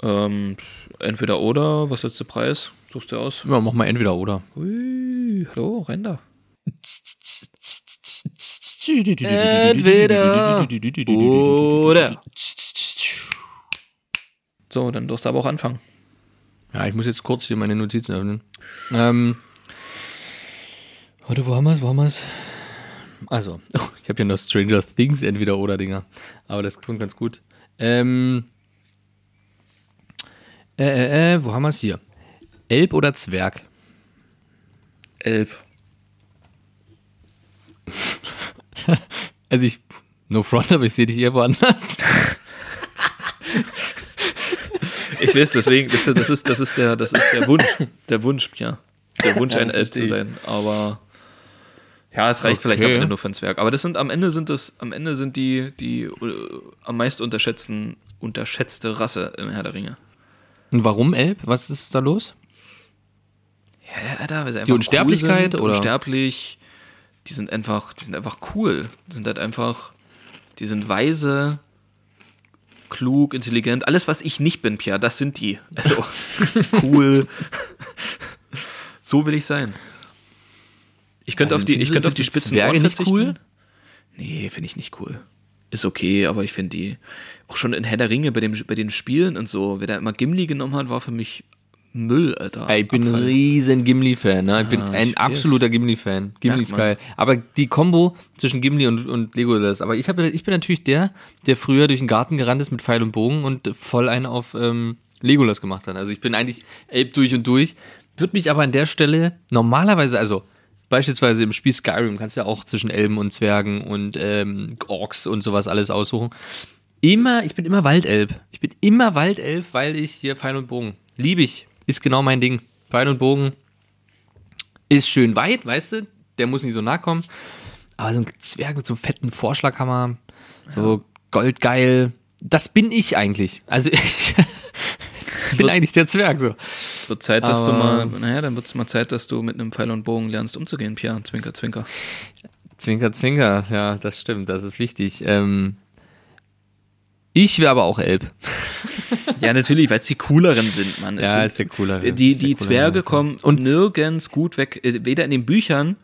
Ähm, entweder oder, was ist der Preis? Suchst du aus? Ja, mach mal entweder oder. Ui, hallo, renn da. Entweder Oder. So, dann darfst du aber auch anfangen. Ja, ich muss jetzt kurz hier meine Notizen öffnen. Ähm, warte, wo haben wir es? Wo haben wir es? Also, oh, ich habe ja noch Stranger Things entweder oder Dinger. Aber das kommt ganz gut. Ähm, äh, äh, äh, wo haben wir es hier? Elb oder Zwerg? Elf. Also ich, no front, aber ich sehe dich eher woanders. Ich weiß, deswegen, das, das, ist, das, ist der, das ist der Wunsch. Der Wunsch, ja. Der Wunsch, Ja, ein Elf zu sein. Aber ja, es reicht vielleicht Okay. am Ende nur für ein Zwerg. Aber das sind am Ende sind das, am Ende sind die, die äh, am meisten unterschätzten, unterschätzte Rasse im Herr der Ringe. Und warum Elb? Was ist da los? Ja, Alter, weil sie einfach Unsterblichkeit, cool sind, oder? Unsterblich. Die sind einfach, die sind einfach cool. Die sind halt einfach, die sind weise, klug, intelligent. Alles, was ich nicht bin, Pierre, das sind die. Also, cool. so will ich sein. Ich könnte Also auf die, ich könnte auf die spitzen Zwerge nicht cool? Nee, finde ich nicht cool. Ist okay, aber ich finde die, auch schon in Herr der Ringe bei, dem, bei den Spielen und so, wer da immer Gimli genommen hat, war für mich Müll, Alter. Ey, ich bin ein riesen Gimli-Fan, ne? Ich bin Ah, ein ich absoluter Gimli-Fan. Gimli ist geil. Aber die Kombo zwischen Gimli und, und Legolas. Aber ich, hab, ich bin natürlich der, der früher durch den Garten gerannt ist mit Pfeil und Bogen und voll einen auf ähm, Legolas gemacht hat. Also ich bin eigentlich Elb durch und durch. Würde mich aber an der Stelle normalerweise, also beispielsweise im Spiel Skyrim kannst du ja auch zwischen Elben und Zwergen und ähm, Orks und sowas alles aussuchen. Immer, ich bin immer Waldelb. Ich bin immer Waldelb, weil ich hier Pfeil und Bogen. Liebe ich. Ist genau mein Ding. Pfeil und Bogen ist schön weit, weißt du? Der muss nicht so nah kommen. Aber so ein Zwerg mit so einem fetten Vorschlaghammer, so goldgeil, das bin ich eigentlich. Also ich bin Wird- eigentlich der Zwerg so. Es wird Zeit, dass du Aber- mal, naja, dann wird es mal Zeit, dass du mit einem Pfeil und Bogen lernst umzugehen, Pierre. Zwinker, zwinker. Zwinker, zwinker, ja, das stimmt, das ist wichtig. Ähm, ich wäre aber auch Elb. Ja, natürlich, weil es die cooleren sind, Mann. Es Ja, sind, ist der coolere. Die, die coolere, Zwerge kommen Und- nirgends gut weg. Äh, Weder in den Büchern,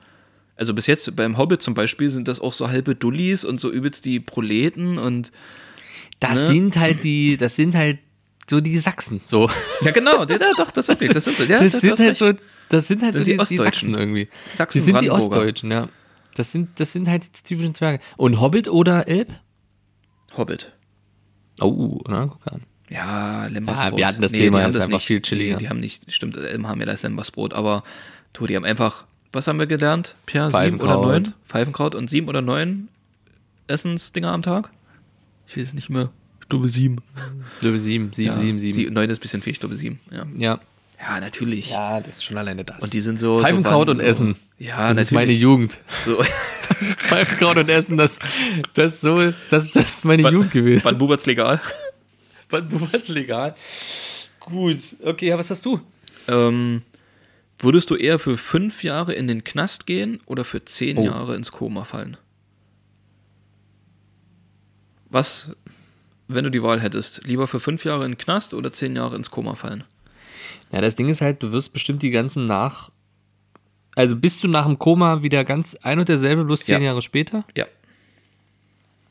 also bis jetzt beim Hobbit zum Beispiel, sind das auch so halbe Dullis und so übelst die Proleten und. Das Ne? sind halt die, das sind halt so die Sachsen, so. Ja, genau, ja, doch, das wirklich. Das sind, ja, das du sind halt so, das sind halt Das so die, die die Ostdeutschen. Sachsen irgendwie. Sachsen, die sind die. Ostdeutschen, ja. Das sind, das sind halt die typischen Zwerge. Und Hobbit oder Elb? Hobbit. Oh, na, guck an. Ja, Lembersbrot. Ja, wir hatten das die Thema, haben ist einfach viel chilliger. Nee, die haben nicht, stimmt, Elben haben ja das Lembersbrot, aber du, die haben einfach, was haben wir gelernt, Pierre? Sieben oder neun? Pfeifenkraut und sieben oder neun Essensdinger am Tag? Ich weiß nicht mehr. Glaube sieben. Löwe 7, 7, Ja, 7, 7. sie- Neun ist ein bisschen viel, glaube sieben. Ja, Ja. Ja natürlich. Ja, das ist schon alleine das. Und die sind so. Pfeifenkraut so und Essen. Ja, das ist meine natürlich. Jugend. So, Pfeifenkraut und Essen, das, das so, das, das ist meine Wann- Jugend gewesen. wann bubert's legal? Wann wurde legal? Gut, okay, ja, was hast du? Ähm, würdest du eher für fünf Jahre in den Knast gehen oder für zehn Oh. Jahre ins Koma fallen? Was, wenn du die Wahl hättest, lieber für fünf Jahre in den Knast oder zehn Jahre ins Koma fallen? Ja, das Ding ist halt, du wirst bestimmt die ganzen nach. Also bist du nach dem Koma wieder ganz ein und derselbe, bloß zehn Ja. Jahre später? Ja.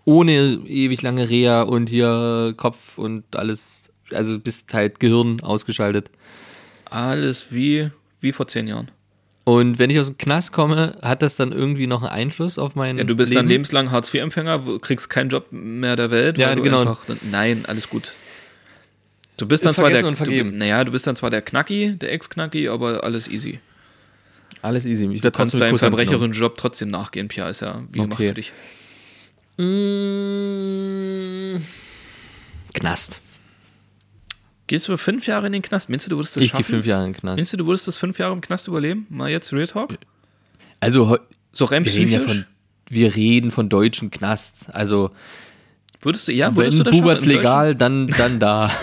Ohne ewig lange Reha und hier Kopf und alles. Also bist halt Gehirn ausgeschaltet. Alles wie, wie vor zehn Jahren. Und wenn ich aus dem Knast komme, hat das dann irgendwie noch einen Einfluss auf mein Ja, du bist Leben? dann lebenslang Hartz-IV-Empfänger, kriegst keinen Job mehr der Welt. Ja, genau. Einfach, nein, alles gut. Du bist dann zwar der, du, naja, du bist dann zwar der Knacki, der Ex-Knacki, aber alles easy. Alles easy. Ich Du kannst trotzdem deinem Kuss angenommen. verbrecherischen Job trotzdem nachgehen, Pia, ist ja wie Okay. für dich. Mm, Knast. Gehst du für fünf Jahre in den Knast? Meinst du, du würdest das Ich gehe schaffen? fünf Jahre in den Knast. Meinst du, du würdest das fünf Jahre im Knast überleben? Mal jetzt Real Talk? Also heu- So wir reden ja von wir reden von deutschen Knast. Also würdest du, ja, würdest wenn du das Buberts legal, dann dann da.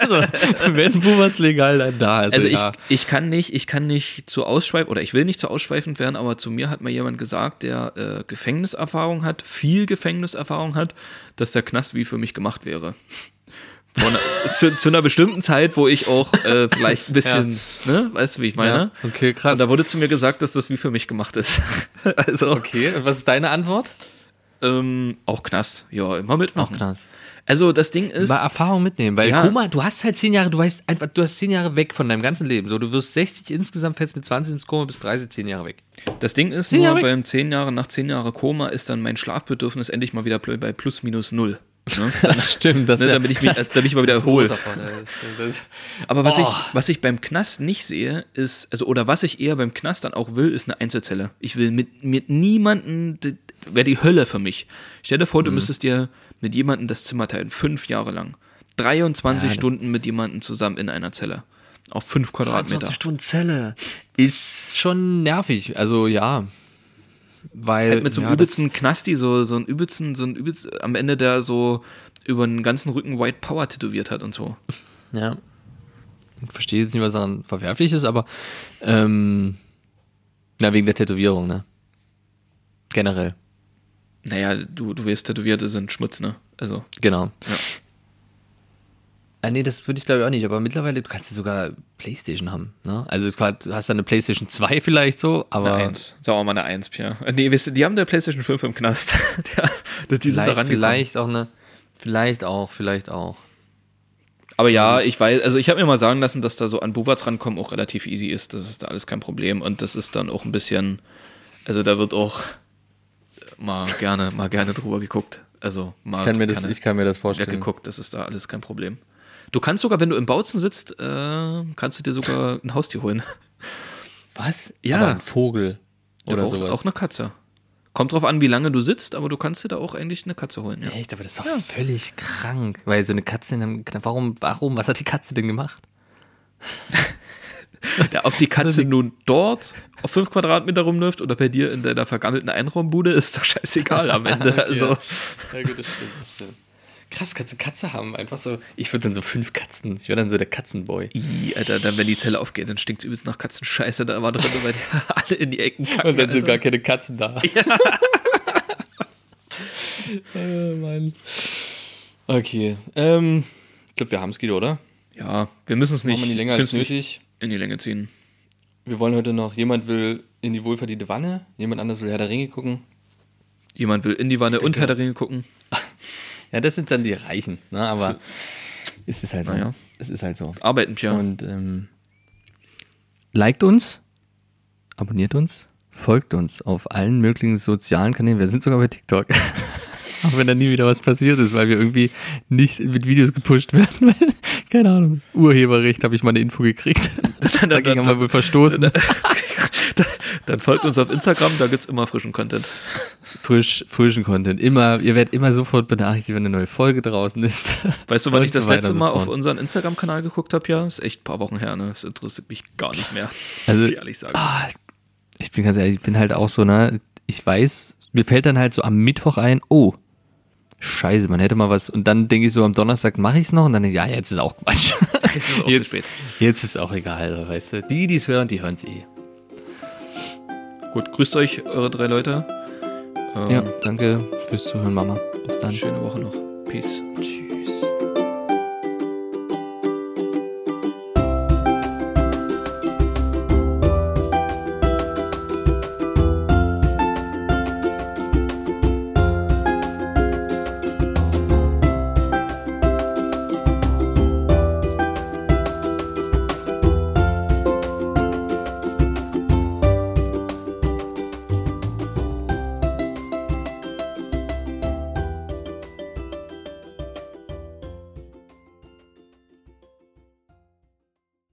Also, wenn Buberts legal, dann da. Also, Also ja. ich, ich kann nicht, ich kann nicht zu ausschweifend oder ich will nicht zu ausschweifend werden, aber zu mir hat mal jemand gesagt, der äh, Gefängniserfahrung hat, viel Gefängniserfahrung hat, dass der Knast wie für mich gemacht wäre. Von, zu, zu einer bestimmten Zeit, wo ich auch äh, vielleicht ein bisschen, ne, weißt du, wie ich meine? ja. Okay, krass. Und da wurde zu mir gesagt, dass das wie für mich gemacht ist. also okay, und was ist deine Antwort? ähm, auch Knast, ja, immer mitmachen. Knast. Also das Ding ist, Mal Erfahrung mitnehmen, weil Ja. mal, du hast halt zehn Jahre, du weißt einfach, du hast zehn Jahre weg von deinem ganzen Leben. So, du wirst 60 insgesamt, fällst mit 20 ins Koma, bis 30, zehn Jahre weg. Das Ding ist Zehn nur, Jahre beim zehn Jahre, nach zehn Jahre Koma ist dann mein Schlafbedürfnis endlich mal wieder bei plus minus null. Ne? Dann, stimmt, das ne, bin ich, mich, das- bin ich mal wieder das erholt. das das- Aber was, Oh. ich, was ich beim Knast nicht sehe, ist, also, oder was ich eher beim Knast dann auch will, ist eine Einzelzelle. Ich will mit, mit niemanden, wäre die Hölle für mich. Stell dir Mhm. vor, du müsstest dir mit jemandem das Zimmer teilen, fünf Jahre lang. 23 Ja, Stunden mit jemandem zusammen in einer Zelle. Auf fünf Quadratmeter. 20 Stunden Zelle. Ist schon nervig. Also ja. Weil. Halt mit so einem ja, übelsten Knasti, so, so ein übelsten, so ein übelst, am Ende der so über den ganzen Rücken White Power tätowiert hat und so. Ja. Ich verstehe jetzt nicht, was daran verwerflich ist, aber ähm, na, wegen der Tätowierung, ne? Generell. Naja, du, du weißt, Tätowierte sind Schmutz, ne? Also, Genau. Ja. Ah, nee, das würde ich glaube ich auch nicht, aber mittlerweile, du kannst ja sogar Playstation haben, ne? Also du hast ja eine Playstation 2 vielleicht so, aber eine Eins. Sagen wir mal eine Eins, Pierre. Äh, Nee, weißt du, die haben der PlayStation 5 im Knast. Die sind da vielleicht, rangekommen. vielleicht auch eine, vielleicht auch, vielleicht auch. Aber ja, ich weiß, also ich habe mir mal sagen lassen, dass da so an Bubats rankommen auch relativ easy ist. Das ist da alles kein Problem. Und das ist dann auch ein bisschen, also da wird auch mal gerne, mal gerne drüber geguckt. Also mal Ich kann mir das, ich kann mir das Ja, vorstellen. geguckt, das ist da alles kein Problem. Du kannst sogar, wenn du im Bautzen sitzt, äh, kannst du dir sogar ein Haustier holen. Was? Ja. Aber ein Vogel oder Ja, auch, sowas. Auch eine Katze. Kommt drauf an, wie lange du sitzt, aber du kannst dir da auch eigentlich eine Katze holen. Ja. Echt, aber das ist doch völlig krank. Weil so eine Katze in einem, warum, warum, was hat die Katze denn gemacht? Ja, ob die Katze nun dort auf fünf Quadratmeter rumläuft oder bei dir in deiner vergammelten Einraumbude, ist doch scheißegal am Ende. Also, Ja, gut, das stimmt, das stimmt. Krass, kannst du Katze haben, einfach so. Ich würde dann so fünf Katzen. Ich wäre dann so der Katzenboy. i, Alter, dann, wenn die Zelle aufgeht, dann stinkt es übelst nach Katzenscheiße da war drin, weil die alle in die Ecken kacken. Und dann sind Alter. gar keine Katzen da. Ja. oh, Mann. Okay. Ähm, ich glaube, wir haben es, Guido, oder? Ja, wir müssen es nicht, Machen wir nicht länger als nötig. In die Länge ziehen. Wir wollen heute noch, jemand will in die wohlverdiente Wanne, jemand anders will Herr der Ringe gucken. Jemand will in die Wanne und Herr der Ringe gucken. Ja, das sind dann die Reichen, ne? aber es ist halt so. Naja. Es ist halt so. Arbeiten, Pierre. Und ähm, liked uns, abonniert uns, folgt uns auf allen möglichen sozialen Kanälen. Wir sind sogar bei TikTok. Auch wenn da nie wieder was passiert ist, weil wir irgendwie nicht mit Videos gepusht werden. Keine Ahnung, Urheberrecht habe ich mal eine Info gekriegt. Dagegen haben wir wohl verstoßen. Dann folgt uns auf Instagram, da gibt's immer frischen Content. Frisch, frischen Content. Immer, ihr werdet immer sofort benachrichtigt, wenn eine neue Folge draußen ist. Weißt du, wann ich das so letzte Mal auf unseren Instagram-Kanal geguckt habe? Ja, ist echt ein paar Wochen her. Ne? Das interessiert mich gar nicht mehr. Also- muss ich ehrlich sagen. Ah, ich bin ganz ehrlich, ich bin halt auch so, ne, ich weiß, mir fällt dann halt so am Mittwoch ein, oh, scheiße, man hätte mal was, und dann denke ich so am Donnerstag mache ich es noch, und dann denke ich, ja, jetzt ist auch Quatsch. Jetzt ist auch zu spät. Jetzt ist auch egal, weißt du, die, die es hören, die hören es eh. Gut, grüßt euch, eure drei Leute. Ähm, Ja, danke fürs Zuhören, Mama. Bis dann. Schöne Woche noch. Peace. Tschüss.